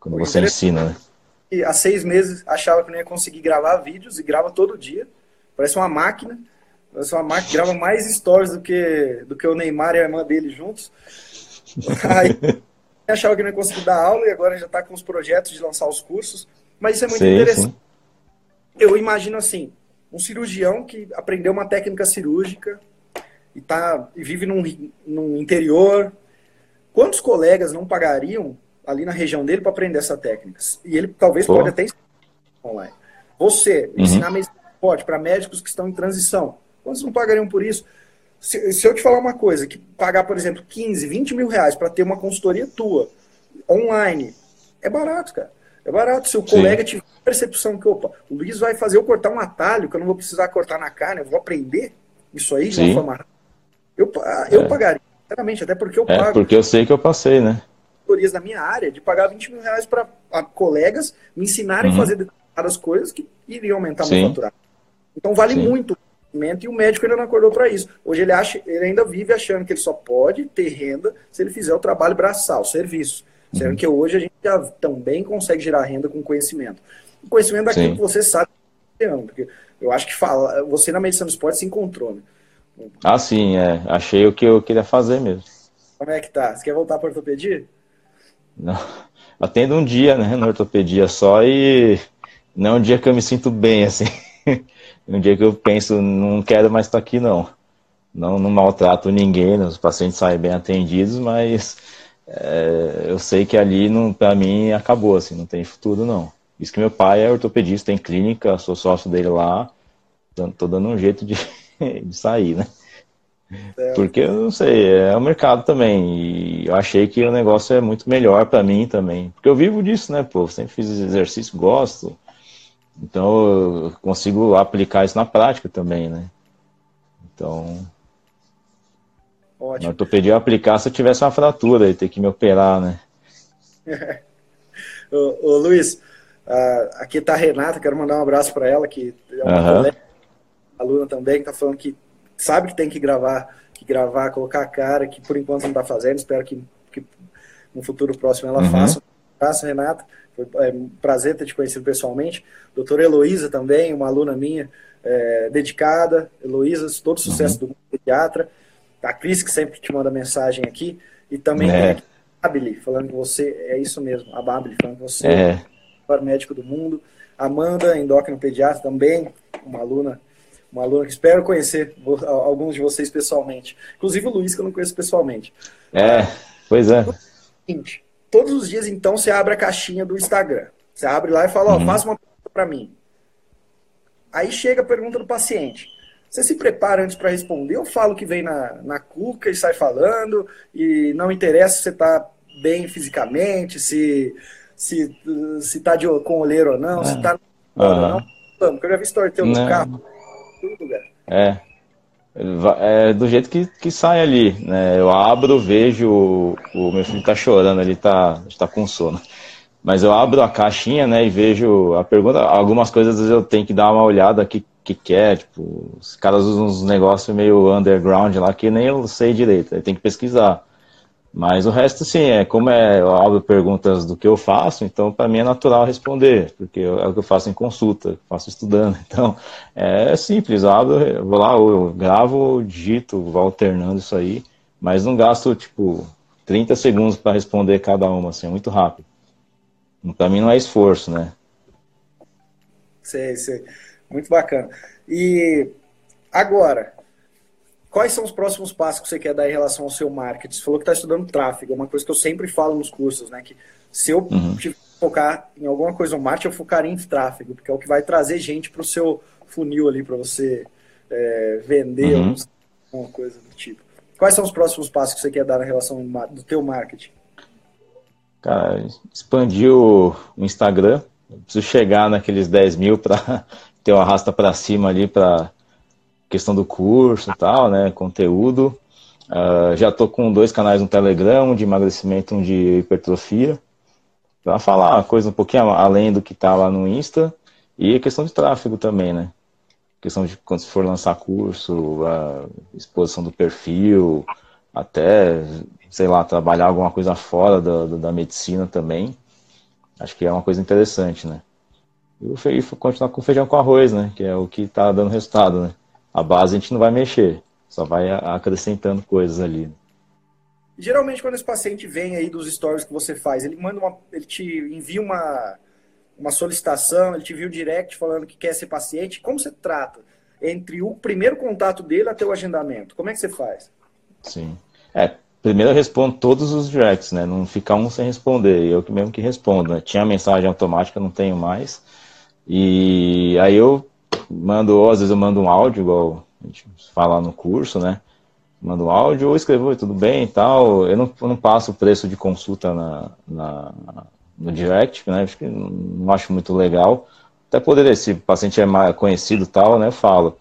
Quando você ensina, né? E há seis meses achava que não ia conseguir gravar vídeos e grava todo dia. Parece uma máquina. Parece uma máquina, grava mais stories do que, do que o Neymar e a irmã dele juntos. Aí achava que não ia conseguir dar aula e agora já está com os projetos de lançar os cursos. Mas isso é muito sim, interessante. Sim. Eu imagino assim, um cirurgião que aprendeu uma técnica cirúrgica e, tá, e vive num, num interior. Quantos colegas não pagariam ali na região dele para aprender essa técnica? E ele talvez Pô. pode até online. Você, uhum. ensinar medicina esporte para médicos que estão em transição. Quantos não pagariam por isso? Se, se, eu te falar uma coisa, que pagar, por exemplo, 15, 20 mil reais para ter uma consultoria tua, online, é barato, cara. É barato. Se o colega tiver percepção que, opa, o Luiz vai fazer eu cortar um atalho que eu não vou precisar cortar na carne, eu vou aprender isso aí uma forma. Eu, eu é. pagaria, sinceramente, até porque eu é, pago. Porque eu sei que eu passei, né? da minha área, de pagar 20 mil reais para colegas me ensinarem uhum. a fazer determinadas coisas que iriam aumentar Sim. meu faturamento. Então vale Sim. muito e o médico ainda não acordou para isso. Hoje ele acha, ele ainda vive achando que ele só pode ter renda se ele fizer o trabalho braçal, o serviço. Sendo uhum. que hoje a gente já também consegue gerar renda com conhecimento. O conhecimento daquilo Sim. que você sabe, porque eu acho que fala, você na medicina do esporte se encontrou, né? Ah, sim, é. Achei o que eu queria fazer mesmo. Como é que tá? Você quer voltar para ortopedia? Não. Atendo um dia, né, na ortopedia só e não é um dia que eu me sinto bem, assim. um dia que eu penso, não quero mais estar aqui, não. Não, não maltrato ninguém, os pacientes saem bem atendidos, mas é, eu sei que ali, para mim, acabou, assim, não tem futuro, não. Isso que meu pai é ortopedista, tem clínica, sou sócio dele lá, tô dando um jeito de, de sair, né? Porque eu não sei, é o mercado também. E eu achei que o negócio é muito melhor para mim também. Porque eu vivo disso, né, pô? Sempre fiz exercício, gosto. Então eu consigo aplicar isso na prática também, né? Então, Ótimo. Na ortopedia eu aplicar se eu tivesse uma fratura e ter que me operar, né? ô, ô, Luiz, uh, aqui tá a Renata, quero mandar um abraço para ela, que é uma uhum. colega, aluna também, que tá falando que sabe que tem que gravar que gravar, colocar a cara, que por enquanto não está fazendo, espero que, que no futuro próximo ela uhum. faça. Graças, Renata. Foi é, um prazer ter te conhecido pessoalmente. Doutora Heloísa também, uma aluna minha, é, dedicada. Heloísa, todo sucesso uhum. do pediatra. A Cris, que sempre te manda mensagem aqui. E também é. a Babili, falando que você, é isso mesmo, a Babili, falando que você é, é o maior médico do mundo. Amanda, endócrino pediatra, também, uma aluna uma aluna que espero conhecer alguns de vocês pessoalmente. Inclusive o Luiz, que eu não conheço pessoalmente. É, pois é. Todos os dias, então, você abre a caixinha do Instagram. Você abre lá e fala, ó, uhum. faça uma pergunta para mim. Aí chega a pergunta do paciente. Você se prepara antes para responder ou fala o que vem na, na cuca e sai falando e não interessa se você está bem fisicamente, se se, se tá de, com olheiro ou não, é. se tá uhum. ou não. Eu já vi sorteio no carro, tudo, cara. É. É do jeito que, que sai ali, né? Eu abro, vejo o, o meu filho tá chorando, ele tá, tá com sono. Mas eu abro a caixinha, né, e vejo a pergunta. Algumas coisas eu tenho que dar uma olhada que que quer, tipo, os caras usam uns negócios meio underground lá que nem eu sei direito, aí tem que pesquisar. Mas o resto, sim, é como é, eu abro perguntas do que eu faço, então para mim é natural responder, porque é o que eu faço em consulta, faço estudando. Então é simples, eu abro, eu vou lá, eu gravo, digito, vou alternando isso aí, mas não gasto tipo 30 segundos para responder cada uma, assim, é muito rápido. Para mim não é esforço, né? Sei, sei. Muito bacana. E agora, quais são os próximos passos que você quer dar em relação ao seu marketing? Você falou que está estudando tráfego, é uma coisa que eu sempre falo nos cursos, né? Que se eu uhum. focar em alguma coisa no marketing, eu focaria em tráfego, porque é o que vai trazer gente para o seu funil ali, para você é, vender uhum. alguma coisa do tipo. Quais são os próximos passos que você quer dar na relação do teu marketing? Cara, expandir o Instagram. Eu preciso chegar naqueles 10 mil para ter o arrasta para cima ali para questão do curso e tal, né? Conteúdo. Uh, já tô com dois canais no Telegram, um de emagrecimento, um de hipertrofia. Para falar coisa um pouquinho além do que tá lá no Insta. E a questão de tráfego também, né? questão de quando se for lançar curso, a exposição do perfil, até, sei lá, trabalhar alguma coisa fora da, da medicina também. Acho que é uma coisa interessante, né? E continuar com feijão com arroz, né? Que é o que está dando resultado, né? A base a gente não vai mexer, só vai acrescentando coisas ali. Geralmente quando esse paciente vem aí dos stories que você faz, ele manda uma, ele te envia uma, uma solicitação, ele te envia um direct falando que quer ser paciente. Como você trata entre o primeiro contato dele até o agendamento? Como é que você faz? Sim. É, primeiro eu respondo todos os directs, né? Não fica um sem responder. Eu que mesmo que respondo. Né? Tinha mensagem automática, não tenho mais. E aí eu mando, ou às vezes eu mando um áudio, igual a gente fala no curso, né? Mando um áudio ou escrevo, tudo bem e tal. Eu não, eu não passo o preço de consulta na, na, no direct, né? Acho que não, acho muito legal. Até poderia, se o paciente é conhecido tal, né? Eu falo.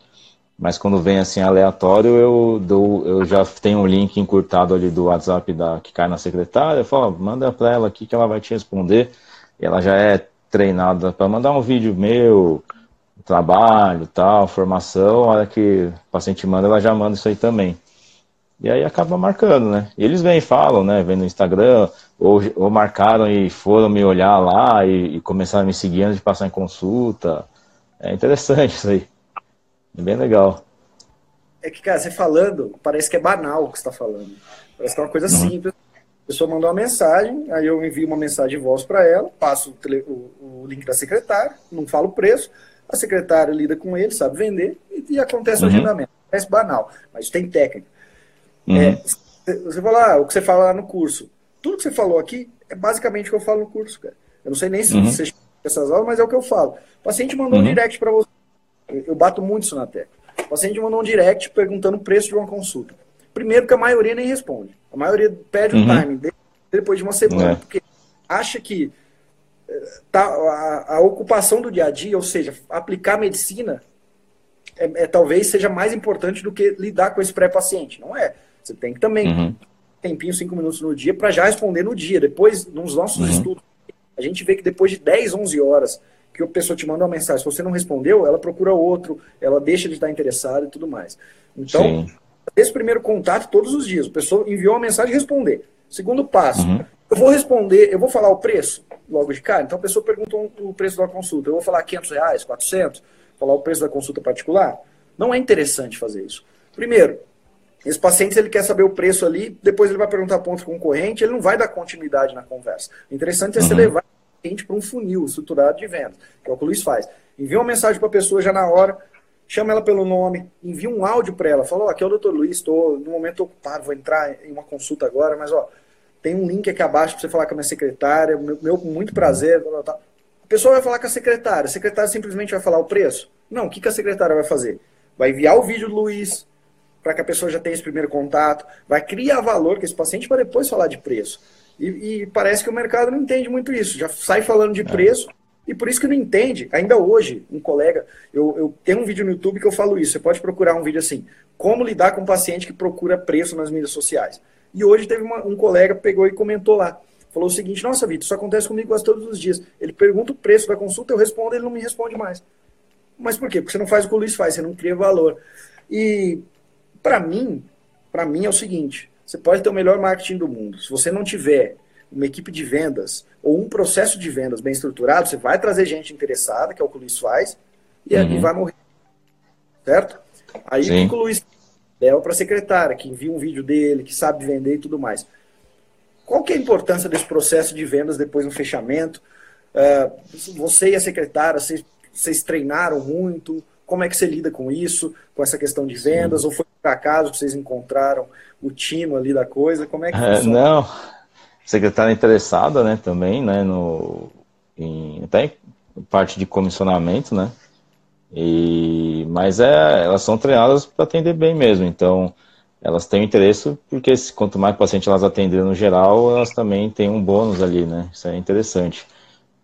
Mas quando vem assim aleatório, eu, dou, eu já tenho um link encurtado ali do WhatsApp da, que cai na secretária. Eu falo, manda para ela aqui que ela vai te responder. E ela já é treinada para mandar um vídeo meu, trabalho, tal, formação, a hora que o paciente manda, ela já manda isso aí também. E aí acaba marcando, né? E eles vêm e falam, né? Vêm no Instagram, ou, ou marcaram e foram me olhar lá e, e começaram a me seguir antes de passar em consulta. É interessante isso aí. É bem legal. É que, cara, você falando, parece que é banal o que você está falando. Parece que é uma coisa uhum. simples. A pessoa mandou uma mensagem, aí eu envio uma mensagem de voz para ela, passo o, tele, o, o, link da secretária, não falo o preço, a secretária lida com ele, sabe vender, e, e acontece uhum. o agendamento. Parece banal, mas tem técnica. Uhum. É, você fala, ah, o que você fala lá no curso. Tudo que você falou aqui é basicamente o que eu falo no curso, cara. Eu não sei nem se uhum. você essas aulas, mas é o que eu falo. O paciente mandou um uhum. direct para você. Eu bato muito isso na tecla. O paciente mandou um direct perguntando o preço de uma consulta. Primeiro que a maioria nem responde. A maioria pede uhum. o timing depois de uma semana, é. porque acha que eh, tá, a, a, ocupação do dia a dia, ou seja, aplicar medicina, é, é, talvez seja mais importante do que lidar com esse pré-paciente. Não é. Você tem que também uhum. tempinho, cinco minutos no dia, para já responder no dia. Depois, nos nossos uhum. estudos, a gente vê que depois de 10, 11 horas que a pessoa te manda uma mensagem, se você não respondeu, ela procura outro, ela deixa de estar interessada e tudo mais. Então, Sim esse primeiro contato todos os dias. A pessoa enviou uma mensagem e responder. Segundo passo, uhum. eu vou responder, eu vou falar o preço logo de cara. Então a pessoa pergunta o preço da consulta. Eu vou falar 500 reais, 400, falar o preço da consulta particular. Não é interessante fazer isso. Primeiro, esse paciente, ele quer saber o preço ali, depois ele vai perguntar ponto concorrente, ele não vai dar continuidade na conversa. O interessante é uhum. você levar o cliente para um funil estruturado de vendas, que é o que o Luiz faz. Envia uma mensagem para a pessoa já na hora, chama ela pelo nome, envia um áudio para ela, fala, ó, oh, aqui é o doutor Luiz, estou no momento ocupado, vou entrar em uma consulta agora, mas ó, tem um link aqui abaixo para você falar com a minha secretária, meu, meu muito prazer, tal, tal. A pessoa vai falar com a secretária, a secretária simplesmente vai falar o preço? Não, o que, que a secretária vai fazer? Vai enviar o vídeo do Luiz, para que a pessoa já tenha esse primeiro contato, vai criar valor com esse paciente para depois falar de preço. E, e, parece que o mercado não entende muito isso, já sai falando de é. preço, e por isso que não entende. Ainda hoje, um colega, eu, eu tenho um vídeo no YouTube que eu falo isso, você pode procurar um vídeo assim, como lidar com um paciente que procura preço nas mídias sociais. E hoje teve uma, um colega pegou e comentou lá, falou o seguinte, nossa, Vitor, isso acontece comigo quase todos os dias. Ele pergunta o preço da consulta, eu respondo, ele não me responde mais. Mas por quê? Porque você não faz o que o Luiz faz, você não cria valor. E para mim, para mim é o seguinte: você pode ter o melhor marketing do mundo. Se você não tiver uma equipe de vendas ou um processo de vendas bem estruturado, você vai trazer gente interessada, que é o que o Luiz faz, e, uhum. vai morrer. Certo? Aí Sim. o Luiz leva para a secretária, que envia um vídeo dele, que sabe vender e tudo mais. Qual que é a importância desse processo de vendas depois no fechamento? Uh, você e a secretária, vocês, vocês treinaram muito? Como é que você lida com isso, com essa questão de vendas? Sim. Ou foi por acaso que vocês encontraram o tino ali da coisa? Como é que é, Não, secretária interessada, né, também, né, no, em, até em parte de comissionamento, né, e, mas é, elas são treinadas para atender bem mesmo, então elas têm interesse porque quanto mais paciente elas atenderem no geral, elas também têm um bônus ali, né, isso é interessante.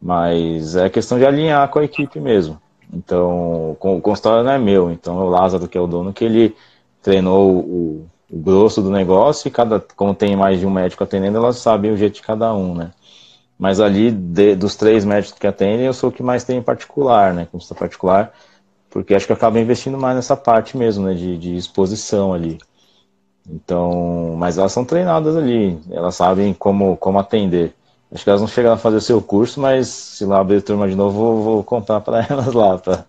Mas é questão de alinhar com a equipe mesmo. Então, o consultório não é meu, então é o Lázaro, que é o dono, que ele treinou o grosso do negócio e cada, como tem mais de um médico atendendo, elas sabem o jeito de cada um, né? Mas ali, de, dos três médicos que atendem, eu sou o que mais tem em particular, né? Consulta particular, porque acho que eu acabo investindo mais nessa parte mesmo, né? De, de exposição ali. Então, mas elas são treinadas ali, elas sabem como, como atender. Acho que elas não chegaram a fazer o seu curso, mas se lá abrir turma de novo, vou, vou contar para elas lá, para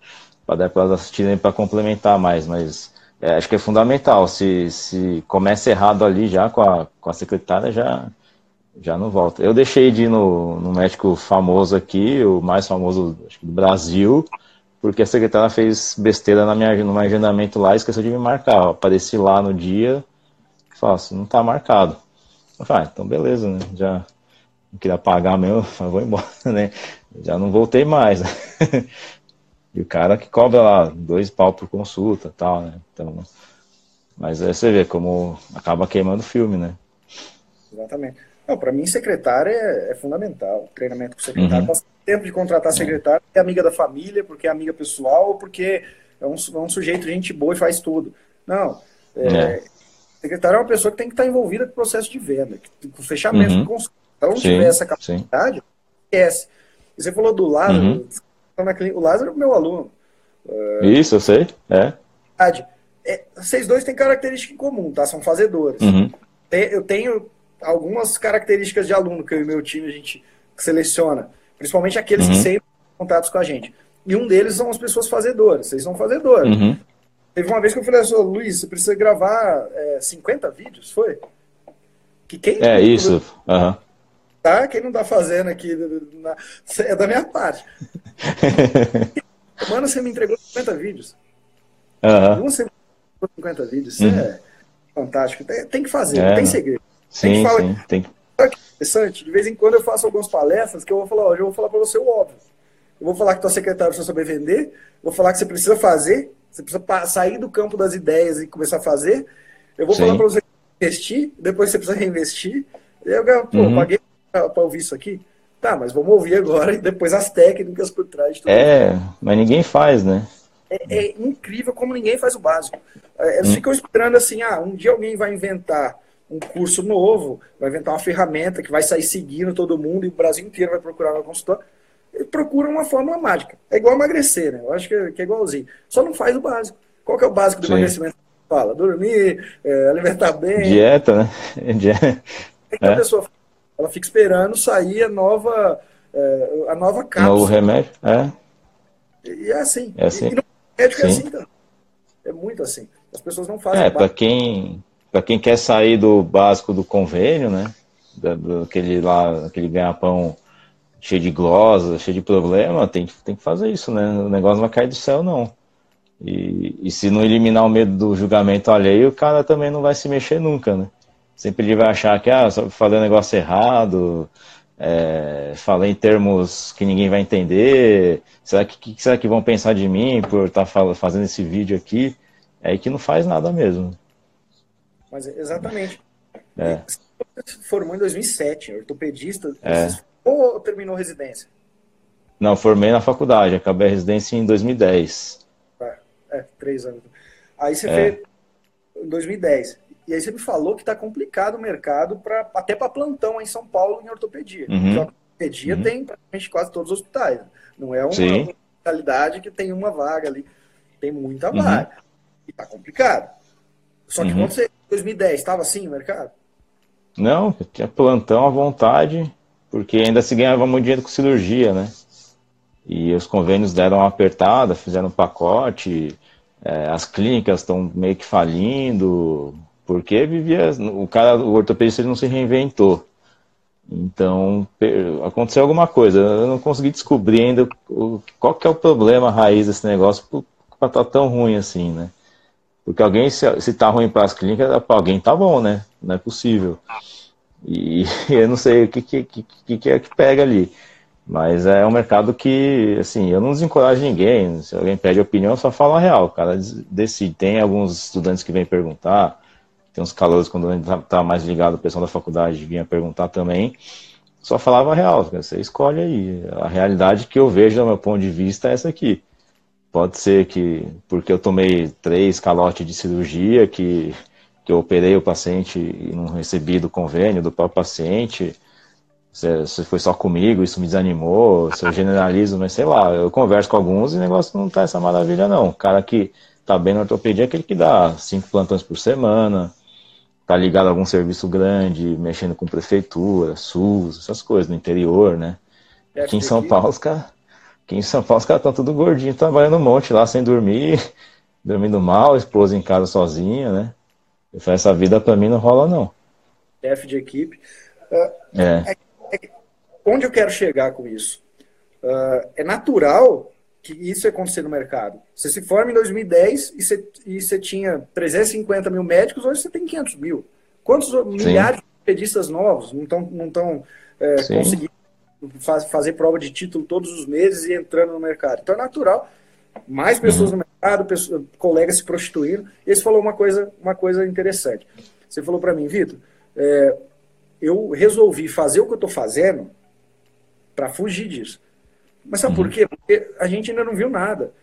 dar para elas assistirem para complementar mais. Mas é, acho que é fundamental. Se, se começa errado ali já com a, com a secretária, já, já não volta. Eu deixei de ir no, no médico famoso aqui, o mais famoso acho, do Brasil, porque a secretária fez besteira na minha, no meu agendamento lá e esqueceu de me marcar. Apareci lá no dia, faço, não está marcado. Eu falei, ah, então beleza, né? Já não queria pagar mesmo, eu vou embora, né? Já não voltei mais. E o cara que cobra lá dois pau por consulta tal, né? Então, mas aí você vê como acaba queimando o filme, né? Exatamente. Não, para mim, secretária é, é, fundamental. Treinamento com secretário. Uhum. tempo de contratar secretária, é amiga da família, porque é amiga pessoal, ou porque é um, é um sujeito gente boa e faz tudo. Não. É, é. Secretário é uma pessoa que tem que estar envolvida com o processo de venda, com o fechamento uhum. do consulta. Então, se tiver essa capacidade, sim. esquece. E você falou do Lázaro, uhum. O Lázaro é meu aluno. Uh, Isso, eu sei. É. é. Vocês dois têm característica em comum, tá? São fazedores. Uhum. Eu tenho algumas características de aluno que eu e meu time a gente seleciona, principalmente aqueles uhum. que sempre têm contatos com a gente. E um deles são as pessoas fazedoras. Vocês são fazedores. Uhum. Teve uma vez que eu falei assim, Luiz, você precisa gravar é, 50 vídeos, foi? Que quem é isso. Uhum tá? Quem não tá fazendo aqui na, é da minha parte. Mano, você me entregou 50 vídeos. Uhum. Você me entregou 50 vídeos. Isso uhum. é fantástico. Tem, tem que fazer, é, não tem segredo. Sim, tem que falar. Sim, tem... interessante. De vez em quando eu faço algumas palestras que eu vou falar, hoje eu vou falar para você o óbvio. Eu vou falar que tua secretária precisa saber vender, vou falar que você precisa fazer, você precisa sair do campo das ideias e começar a fazer. Eu vou sim. falar para você investir, depois você precisa reinvestir. Eu, pô, uhum. paguei para ouvir isso aqui? Tá, mas vamos ouvir agora e depois as técnicas por trás de tudo. É, isso. mas ninguém faz, né? É, é, incrível como ninguém faz o básico. É, eles hum. ficam esperando assim, ah, um dia alguém vai inventar um curso novo, vai inventar uma ferramenta que vai sair seguindo todo mundo e o Brasil inteiro vai procurar uma consultora. Ele procura uma fórmula mágica. É igual emagrecer, né? Eu acho que é, que é igualzinho. Só não faz o básico. Qual que é o básico do Sim. emagrecimento? fala? Dormir, é, alimentar bem. Dieta, né? Dieta. É. A pessoa ela fica esperando sair a nova, é, a nova cápsula. Novo remédio, é. E é assim. É assim. E, no médico é assim também. É muito assim. As pessoas não fazem. É, para quem, quem quer sair do básico do convênio, né? Da, daquele lá, aquele ganha-pão cheio de glosa, cheio de problema, tem, tem que fazer isso, né? O negócio não vai cair do céu, não. E, e se não eliminar o medo do julgamento alheio, o cara também não vai se mexer nunca, né? Sempre ele vai achar que, ah, falei um negócio errado, é, falei em termos que ninguém vai entender, será que, que será que vão pensar de mim por estar tá fazendo esse vídeo aqui? É aí que não faz nada mesmo. Mas, exatamente. É. Você formou em 2007, ortopedista, é. ou terminou residência? Não, formei na faculdade, acabei a residência em 2010. É, é três anos. Aí você é. fez em 2010. E aí você me falou que está complicado o mercado pra, até para plantão em São Paulo em ortopedia. Uhum. a ortopedia uhum. tem praticamente quase todos os hospitais. Não é uma realidade que tem uma vaga ali. Tem muita uhum. vaga. E está complicado. Só que uhum. quando você, em 2010, estava assim o mercado? Não, tinha plantão à vontade, porque ainda se ganhava muito dinheiro com cirurgia, né? E os convênios deram uma apertada, fizeram um pacote, é, as clínicas estão meio que falindo, porque vivia, o cara, o ortopedista ele não se reinventou. Então, aconteceu alguma coisa. Eu não consegui descobrir ainda qual que é o problema raiz desse negócio para estar tá tão ruim assim, né? Porque alguém, se, se tá ruim para as clínicas, é para alguém tá bom, né? Não é possível. E eu não sei o que, que, que, que é que pega ali. Mas é um mercado que, assim, eu não desencorajo ninguém. Se alguém pede opinião, eu só falo a real. O cara decide. Tem alguns estudantes que vêm perguntar, tem uns calores quando a gente tá, tá mais ligado, o pessoal da faculdade vinha perguntar também. Só falava a real, você escolhe aí. A realidade que eu vejo, do meu ponto de vista, é essa aqui. Pode ser que, porque eu tomei três calotes de cirurgia, que, que eu operei o paciente e não recebi do convênio do próprio paciente, se, foi só comigo, isso me desanimou, se eu generalizo, mas sei lá, eu converso com alguns e o negócio não tá essa maravilha, não. O cara que tá bem na ortopedia é aquele que dá cinco plantões por semana, tá ligado a algum serviço grande, mexendo com prefeitura, SUS, essas coisas, no interior, né? Aqui em São Paulo, os caras. Aqui em São Paulo, os caras estão tudo gordinho, trabalhando um monte lá sem dormir, dormindo mal, esposa em casa sozinha, né? Essa vida pra mim não rola, não. Chefe de equipe. Uh, é. É, é. Onde eu quero chegar com isso? Uh, é natural que isso ia acontecer no mercado. Você se forma em 2010 e você, e você tinha 350 mil médicos, hoje você tem 500 mil. Quantos Sim. milhares de pedistas novos não estão não tão, é, conseguindo faz, fazer prova de título todos os meses e entrando no mercado? Então é natural. Mais pessoas uhum. no mercado, pessoas, colegas se prostituindo. E você falou uma coisa, uma coisa interessante. Você falou para mim, Vitor, é, eu resolvi fazer o que eu estou fazendo para fugir disso. Mas sabe uhum. por quê? Porque a gente ainda não viu nada.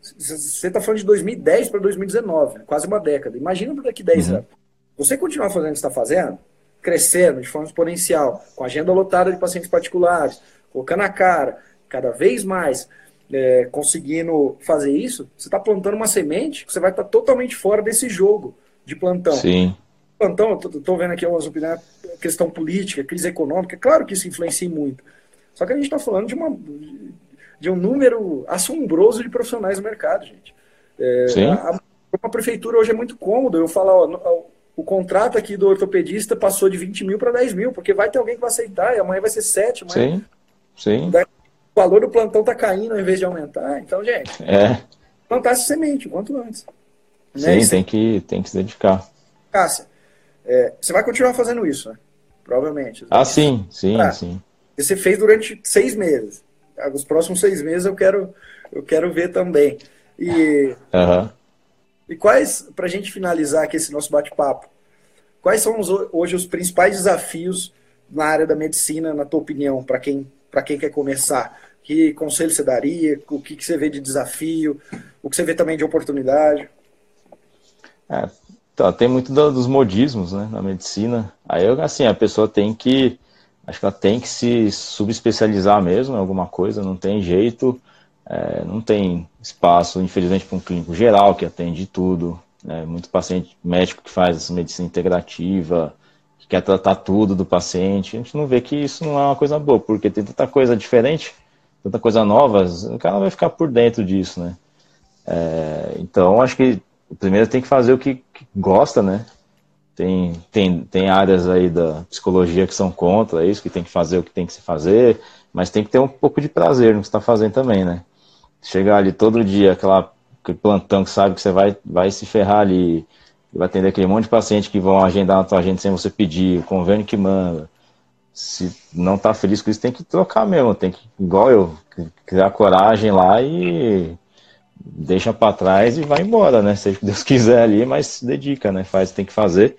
Você está falando de 2010 para 2019, quase uma década. Imagina para daqui 10 uhum. anos. Você continuar fazendo o que está fazendo, crescendo de forma exponencial, com agenda lotada de pacientes particulares, colocando a cara, cada vez mais é, conseguindo fazer isso, você está plantando uma semente que você vai estar tá totalmente fora desse jogo de plantão. Sim. Plantão, eu estou vendo aqui umas opiniões, questão política, crise econômica, claro que isso influencia muito. Só que a gente está falando de, uma, de um número assombroso de profissionais no mercado, gente. É, Sim. A, a, prefeitura hoje é muito cômodo. Eu falo, ó, o contrato aqui do ortopedista passou de 20 mil para 10 mil, porque vai ter alguém que vai aceitar, e amanhã vai ser 7. Amanhã... Sim, sim. O valor do plantão está caindo ao invés de aumentar. Então, gente, é. plantar essa semente o quanto antes. Né? Sim, tem que, tem que se dedicar. Cássia, é, você vai continuar fazendo isso, né? Provavelmente. Ah, sim, sim, ah, sim. Você fez durante seis meses. Os próximos seis meses eu quero, eu quero ver também. E, uhum. e quais, para a gente finalizar aqui esse nosso bate-papo, quais são os, hoje os principais desafios na área da medicina, na tua opinião, para quem, quem quer começar? Que conselho você daria? O que, que você vê de desafio? O que você vê também de oportunidade? É, tá, tem muito dos modismos né, na medicina. Aí, assim, a pessoa tem que acho que ela tem que se subespecializar mesmo em alguma coisa, não tem jeito, é, não tem espaço, infelizmente, para um clínico geral que atende tudo. né? Muito paciente médico que faz medicina integrativa, que quer tratar tudo do paciente. A gente não vê que isso não é uma coisa boa, porque tem tanta coisa diferente, tanta coisa nova, o cara vai ficar por dentro disso, né? É, então, acho que primeiro tem que fazer o que, que gosta, né? Tem, tem, tem áreas aí da psicologia que são contra isso, que tem que fazer o que tem que se fazer, mas tem que ter um pouco de prazer no que está fazendo também, né? Chegar ali todo dia, aquela, plantão que sabe que você vai, vai se ferrar ali, vai atender aquele monte de paciente que vão agendar na tua agenda sem você pedir, o convênio que manda. Se não está feliz com isso, tem que trocar mesmo, tem que, igual eu, criar coragem lá e deixa para trás e vai embora, né? Seja o que Deus quiser ali, mas se dedica, né? Faz, tem que fazer,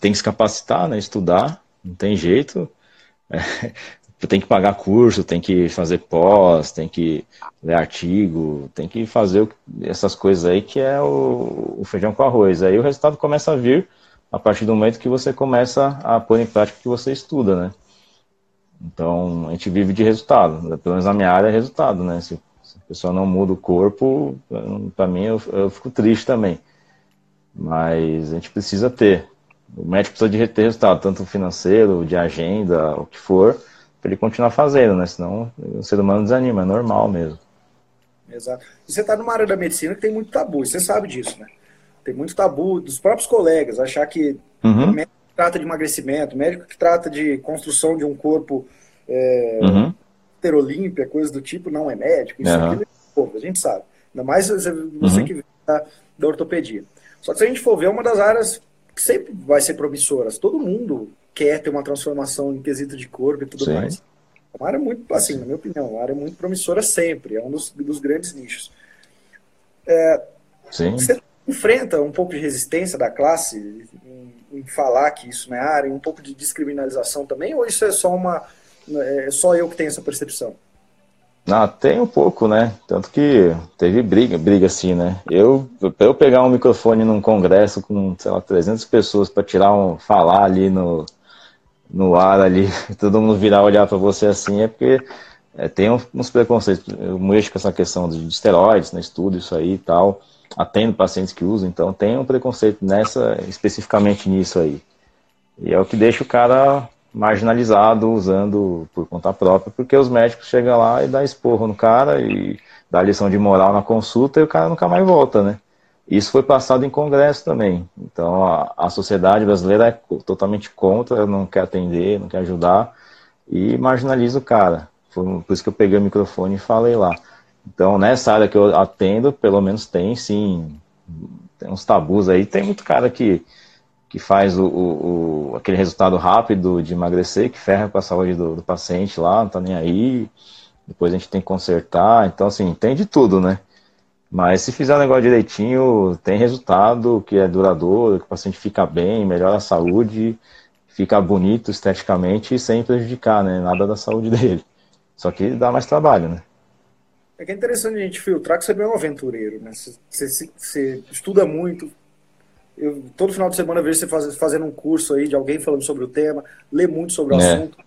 tem que se capacitar, né? Estudar, não tem jeito. É, tem que pagar curso, tem que fazer pós, tem que ler artigo, tem que fazer essas coisas aí que é o, o feijão com arroz. Aí o resultado começa a vir a partir do momento que você começa a pôr em prática o que você estuda, né? Então, a gente vive de resultado. Pelo menos na minha área é resultado, né? Se a pessoa não muda o corpo, para mim eu, eu, fico triste também. Mas a gente precisa ter. O médico precisa de ter resultado, tanto financeiro, de agenda, o que for, para ele continuar fazendo, né? Senão o ser humano desanima, é normal mesmo. Exato. E você está numa área da medicina que tem muito tabu, você sabe disso, né? Tem muito tabu dos próprios colegas, achar que uhum. o médico que trata de emagrecimento, médico que trata de construção de um corpo é, uhum ter Olímpia, coisa do tipo, não é médico, isso uhum. aqui, pô, a gente sabe. Ainda mais você, uhum. que vem da, da ortopedia. Só que se a gente for ver, é uma das áreas que sempre vai ser promissoras. Todo mundo quer ter uma transformação em quesito de corpo e tudo Sim. mais. É uma área muito, assim, na minha opinião, uma área muito promissora sempre. É um dos, dos grandes nichos. É. Você enfrenta um pouco de resistência da classe em, em falar que isso não é área, um pouco de descriminalização também, ou isso é só uma é só eu que tenho essa percepção. Ah, tem um pouco, né? Tanto que teve briga, briga assim, né? Eu, pra eu pegar um microfone num congresso com, sei lá, 300 pessoas para tirar um, falar ali no, no ar ali, todo mundo virar olhar para você assim, é porque é, tem uns preconceitos. Eu mexo com essa questão de esteroides, né? Estudo isso aí e tal. Atendo pacientes que usam, então tem um preconceito nessa, especificamente nisso aí. E é o que deixa o cara marginalizado usando por conta própria, porque os médicos chegam lá e dá esporro no cara e dá lição de moral na consulta e o cara nunca mais volta, né? Isso foi passado em congresso também. Então a, a sociedade brasileira é totalmente contra, não quer atender, não quer ajudar e marginaliza o cara. Foi por isso que eu peguei o microfone e falei lá. Então nessa área que eu atendo, pelo menos tem sim, tem uns tabus aí. Tem muito cara que que faz o, o, o, aquele resultado rápido de emagrecer, que ferra com a saúde do, do, paciente lá, não tá nem aí. Depois a gente tem que consertar. Então, assim, tem de tudo, né? Mas se fizer o negócio direitinho, tem resultado que é duradouro, que o paciente fica bem, melhora a saúde, fica bonito esteticamente sem prejudicar, né? Nada da saúde dele. Só que dá mais trabalho, né? É que é interessante a gente filtrar que você é um aventureiro, né? Você, você, você estuda muito, eu, todo final de semana eu vejo você faz, fazendo um curso aí de alguém falando sobre o tema, lê muito sobre o é. assunto.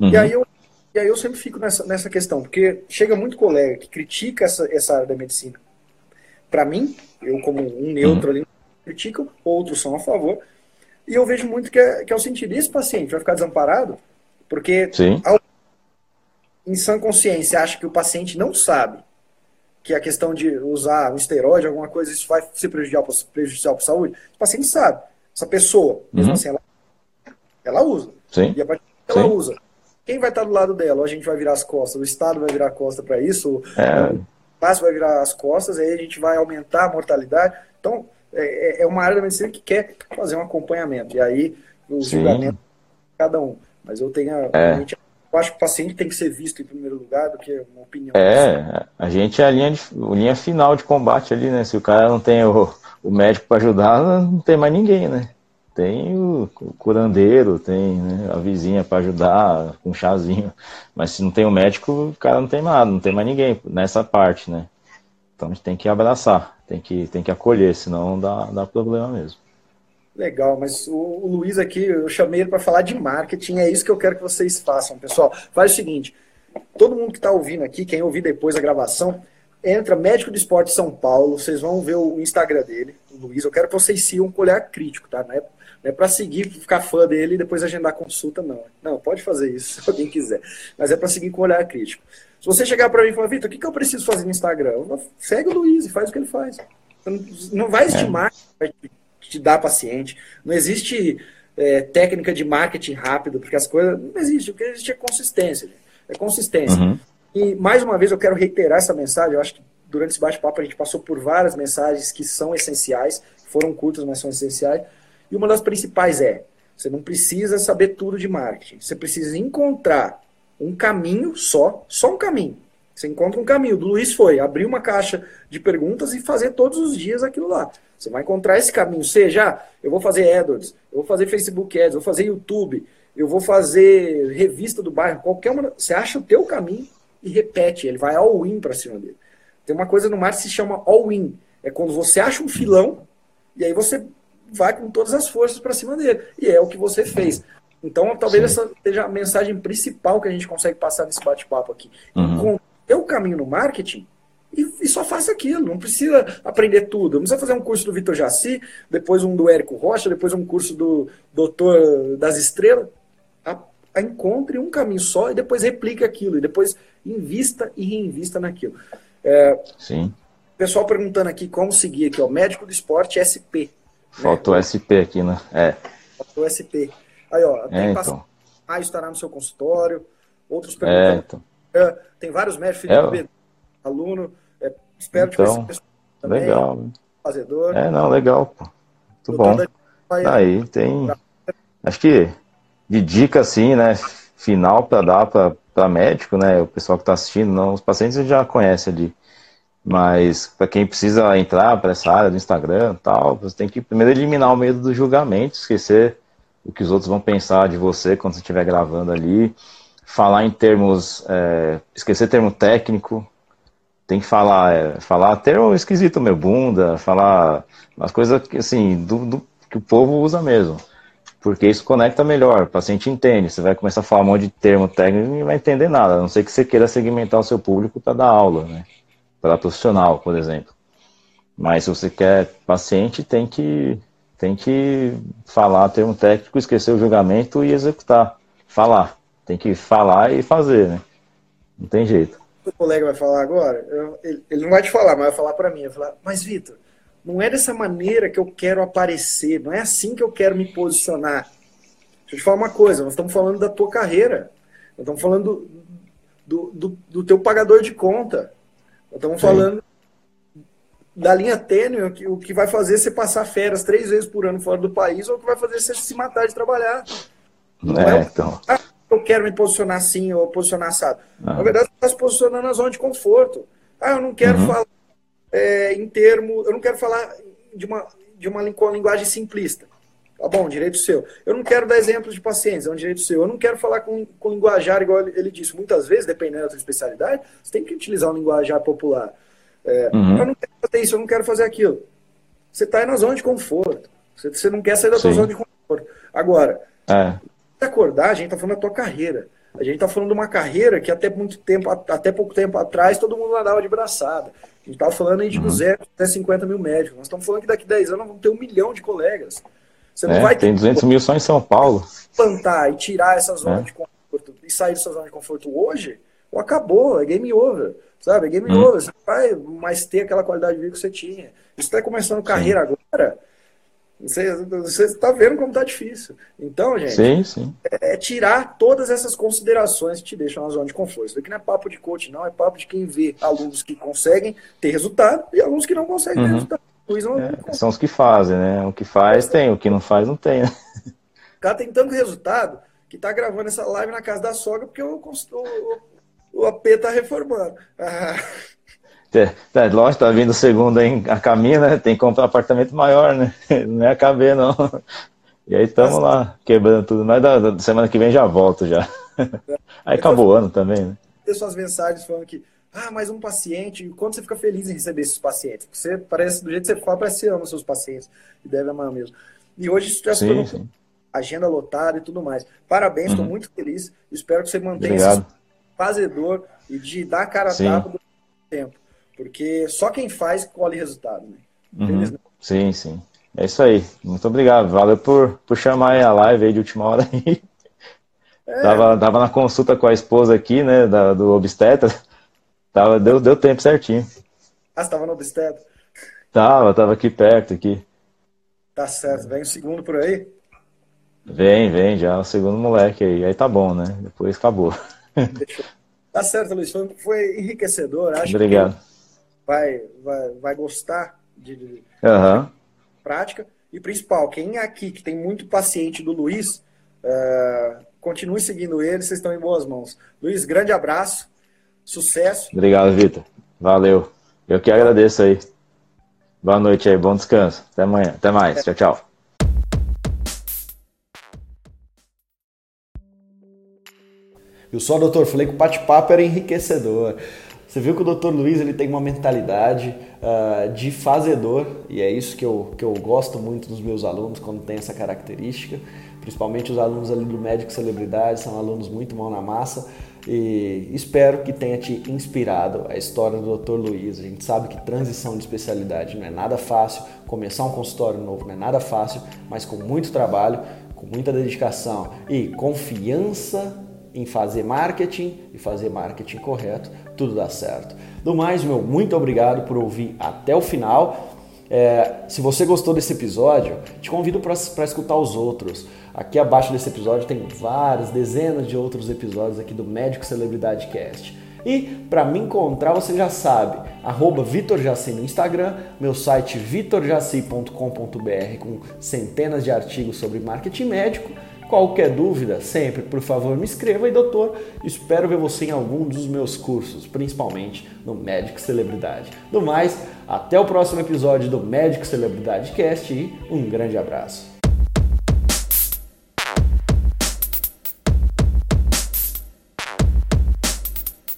Uhum. E, aí eu, e aí eu sempre fico nessa, nessa questão, porque chega muito colega que critica essa, essa área da medicina. Para mim, eu como um neutro uhum. ali, critico, outros são a favor. E eu vejo muito que é, que é o sentido. Esse paciente vai ficar desamparado porque, ao, em sã consciência, acha que o paciente não sabe que a questão de usar um esteroide, alguma coisa, isso vai ser prejudicial para prejudicial a saúde? O paciente sabe. Essa pessoa, mesmo uhum. assim, ela, ela usa. Sim. E a partir que ela usa, quem vai estar do lado dela? Ou a gente vai virar as costas, o Estado vai virar a costa para isso, é. o passo vai virar as costas, aí a gente vai aumentar a mortalidade. Então, é, é, é uma área da medicina que quer fazer um acompanhamento. E aí, o julgamento de cada um. Mas eu tenho a, é. a eu acho que o paciente tem que ser visto em primeiro lugar do que uma opinião. É, a gente é a linha, de, a linha final de combate ali, né? Se o cara não tem o, o médico para ajudar, não tem mais ninguém, né? Tem o, o curandeiro, tem né, a vizinha para ajudar, com um chazinho. Mas se não tem o médico, o cara não tem nada, não tem mais ninguém nessa parte, né? Então a gente tem que abraçar, tem que, tem que acolher, senão dá, dá problema mesmo. Legal, mas o, o Luiz aqui, eu chamei ele para falar de marketing, é isso que eu quero que vocês façam, pessoal. Faz o seguinte, todo mundo que está ouvindo aqui, quem ouvir depois a gravação, entra médico de esporte São Paulo, vocês vão ver o Instagram dele, o Luiz. Eu quero que vocês sigam com olhar crítico, tá? Não é, não é para seguir, ficar fã dele e depois agendar consulta, não. Não, pode fazer isso se alguém quiser. Mas é para seguir com olhar crítico. Se você chegar para mim e falar, Vitor, o que, que eu preciso fazer no Instagram? Segue o Luiz e faz o que ele faz. Não vai estimar, vai te dar paciente. Não existe é, técnica de marketing rápido, porque as coisas. Não existe. O que existe é consistência. É consistência. Uhum. E, mais uma vez, eu quero reiterar essa mensagem. Eu acho que durante esse bate-papo a gente passou por várias mensagens que são essenciais, foram curtas, mas são essenciais. E uma das principais é: você não precisa saber tudo de marketing. Você precisa encontrar um caminho só, só um caminho. Você encontra um caminho. Do Luiz foi abrir uma caixa de perguntas e fazer todos os dias aquilo lá. Você vai encontrar esse caminho. Seja, ah, eu vou fazer AdWords, eu vou fazer Facebook Ads, eu vou fazer YouTube, eu vou fazer revista do bairro, qualquer uma. Você acha o teu caminho e repete. Ele vai all-in para cima dele. Tem uma coisa no mar que se chama all-in. É quando você acha um filão e aí você vai com todas as forças para cima dele. E é o que você fez. Então, talvez Sim. essa seja a mensagem principal que a gente consegue passar nesse bate-papo aqui. Uhum. o caminho no marketing e, e, só faça aquilo. Não precisa aprender tudo. Não precisa fazer um curso do Vitor Jaci, depois um do Érico Rocha, depois um curso do Doutor das Estrelas. A, a encontre um caminho só e depois replique aquilo. E depois invista e reinvista naquilo. É, Sim. Pessoal perguntando aqui como seguir aqui, ó. Médico do esporte SP. Faltou né? SP aqui, né? É. Faltou SP. Aí, ó, tem é, então. maio estará no seu consultório. Outros perguntando. É, então. É, tem vários médicos, é, é, aluno. Espero então, te também. Legal. Fazedor. É, não, legal, pô. Muito bom. Aí tem. Acho que de dica assim, né? Final para dar para médico, né? O pessoal que está assistindo, não, os pacientes já conhecem ali. Mas para quem precisa entrar para essa área do Instagram tal, você tem que primeiro eliminar o medo do julgamento, esquecer o que os outros vão pensar de você quando você estiver gravando ali. Falar em termos. É, esquecer termo técnico. Tem que falar, é, falar termo esquisito, meu bunda, falar as coisas que, assim, do, do, que o povo usa mesmo. Porque isso conecta melhor, o paciente entende. Você vai começar a falar um monte de termo técnico e não vai entender nada, a não ser que você queira segmentar o seu público para dar aula, né? Para profissional, por exemplo. Mas se você quer paciente, tem que tem que falar termo técnico, esquecer o julgamento e executar. Falar. Tem que falar e fazer, né? Não tem jeito. O colega vai falar agora, eu, ele, ele, não vai te falar, mas vai falar para mim. Vai falar, mas Vitor, não é dessa maneira que eu quero aparecer, não é assim que eu quero me posicionar. Deixa eu te falar uma coisa, nós estamos falando da tua carreira, nós estamos falando do, do, do, do teu pagador de conta, nós estamos Sim. falando da linha tênue, o que, o que vai fazer você passar férias três vezes por ano fora do país ou o que vai fazer você se matar de trabalhar. Não é, é então. Ah, eu quero me posicionar assim ou posicionar assado. Ah. Na verdade, você está se posicionando na zona de conforto. Ah, eu não quero uhum. falar é, em termo, eu não quero falar de uma, de uma linguagem simplista. Tá bom, direito seu. Eu não quero dar exemplos de pacientes, é um direito seu. Eu não quero falar com, com linguajar, igual ele, ele disse. Muitas vezes, dependendo da sua especialidade, você tem que utilizar um linguajar popular. É, uhum. Eu não quero fazer isso, eu não quero fazer aquilo. Você está aí na zona de conforto. Você, você não quer sair da sua zona de conforto. Agora, é. Acordar, a gente está falando da tua carreira. A gente está falando de uma carreira que até muito tempo, até pouco tempo atrás, todo mundo nadava de braçada. A gente estava falando aí de uhum. 200 até 50 mil médicos. Nós estamos falando que daqui a 10 anos vamos ter um milhão de colegas. Você não é, vai ter tem 200 mil só em São Paulo. Plantar e tirar essa zona é. de conforto e sair dessa zona de conforto hoje, acabou, é game over. Sabe? É game hum. over. Você não vai mais ter aquela qualidade de vida que você tinha. Você está começando carreira sim. agora. Você está vendo como está difícil. Então, gente, sim, sim. É, é, tirar todas essas considerações que te deixam na zona de conforto. Isso aqui não é papo de coach, não. É papo de quem vê alunos que conseguem ter resultado e alunos que não conseguem uhum. ter resultado. Não, é, são os que fazem, né? O que faz tem, o que não faz não tem. Né? O cara tem tanto resultado que tá gravando essa live na casa da sogra porque o, o, o AP tá reformando. Ah. É, é, lógico, tá vindo o segundo aí a caminho, né? Tem que comprar um apartamento maior, né? Não é KB, não. E aí estamos lá, quebrando tudo. Mas da, da, semana que vem já volto já. Aí acabou o ano também, né? Ter suas mensagens falando que, ah, mais um paciente. Quando você fica feliz em receber esses pacientes? Você parece, do jeito que você fala, parece que você ama seus pacientes. E deve amar mesmo. E hoje isso já se agenda lotada e tudo mais. Parabéns, estou uhum. muito feliz. Espero que você mantenha Obrigado. esse fazedor e de dar cara a tapa do tempo. Porque só quem faz colhe resultado, né? Uhum. Sim, sim. É isso aí. Muito obrigado. Valeu por, por chamar a live aí de última hora. É. Tava, tava na consulta com a esposa aqui, né, da, do obstetra. Tava, deu, deu tempo certinho. Ah, você tava no obstetra? Tava, tava aqui perto, aqui. Tá certo. Vem o segundo por aí? Vem, vem, já o segundo moleque aí. Aí tá bom, né? Depois acabou. Tá certo, Luiz. Foi, foi enriquecedor. Acho Obrigado. Vai, vai, vai gostar de, de uhum. prática. E principal, quem é aqui que tem muito paciente do Luiz, uh, continue seguindo ele, vocês estão em boas mãos. Luiz, grande abraço, sucesso. Obrigado, Vitor. Valeu. Eu que agradeço aí. Boa noite aí, bom descanso. Até amanhã. Até mais. Tchau, tchau. Eu só, doutor, falei que o bate-papo era enriquecedor. Você viu que o doutor Luiz ele tem uma mentalidade uh, de fazedor e é isso que eu, que eu gosto muito dos meus alunos quando tem essa característica. Principalmente os alunos ali do Médico Celebridade, são alunos muito mão na massa e espero que tenha te inspirado a história do Dr. Luiz. A gente sabe que transição de especialidade não é nada fácil, começar um consultório novo não é nada fácil, mas com muito trabalho, com muita dedicação e confiança em fazer marketing e fazer marketing correto, tudo dá certo. Do mais, meu, muito obrigado por ouvir até o final. É, se você gostou desse episódio, te convido para escutar os outros. Aqui abaixo desse episódio tem várias, dezenas de outros episódios aqui do Médico Celebridade Cast. E para me encontrar, você já sabe, arroba VitorJaci no Instagram, meu site vitorjaci.com.br com centenas de artigos sobre marketing médico Qualquer dúvida, sempre, por favor, me escreva e doutor, espero ver você em algum dos meus cursos, principalmente no Médico Celebridade. Do mais, até o próximo episódio do Médico Celebridade Cast e um grande abraço.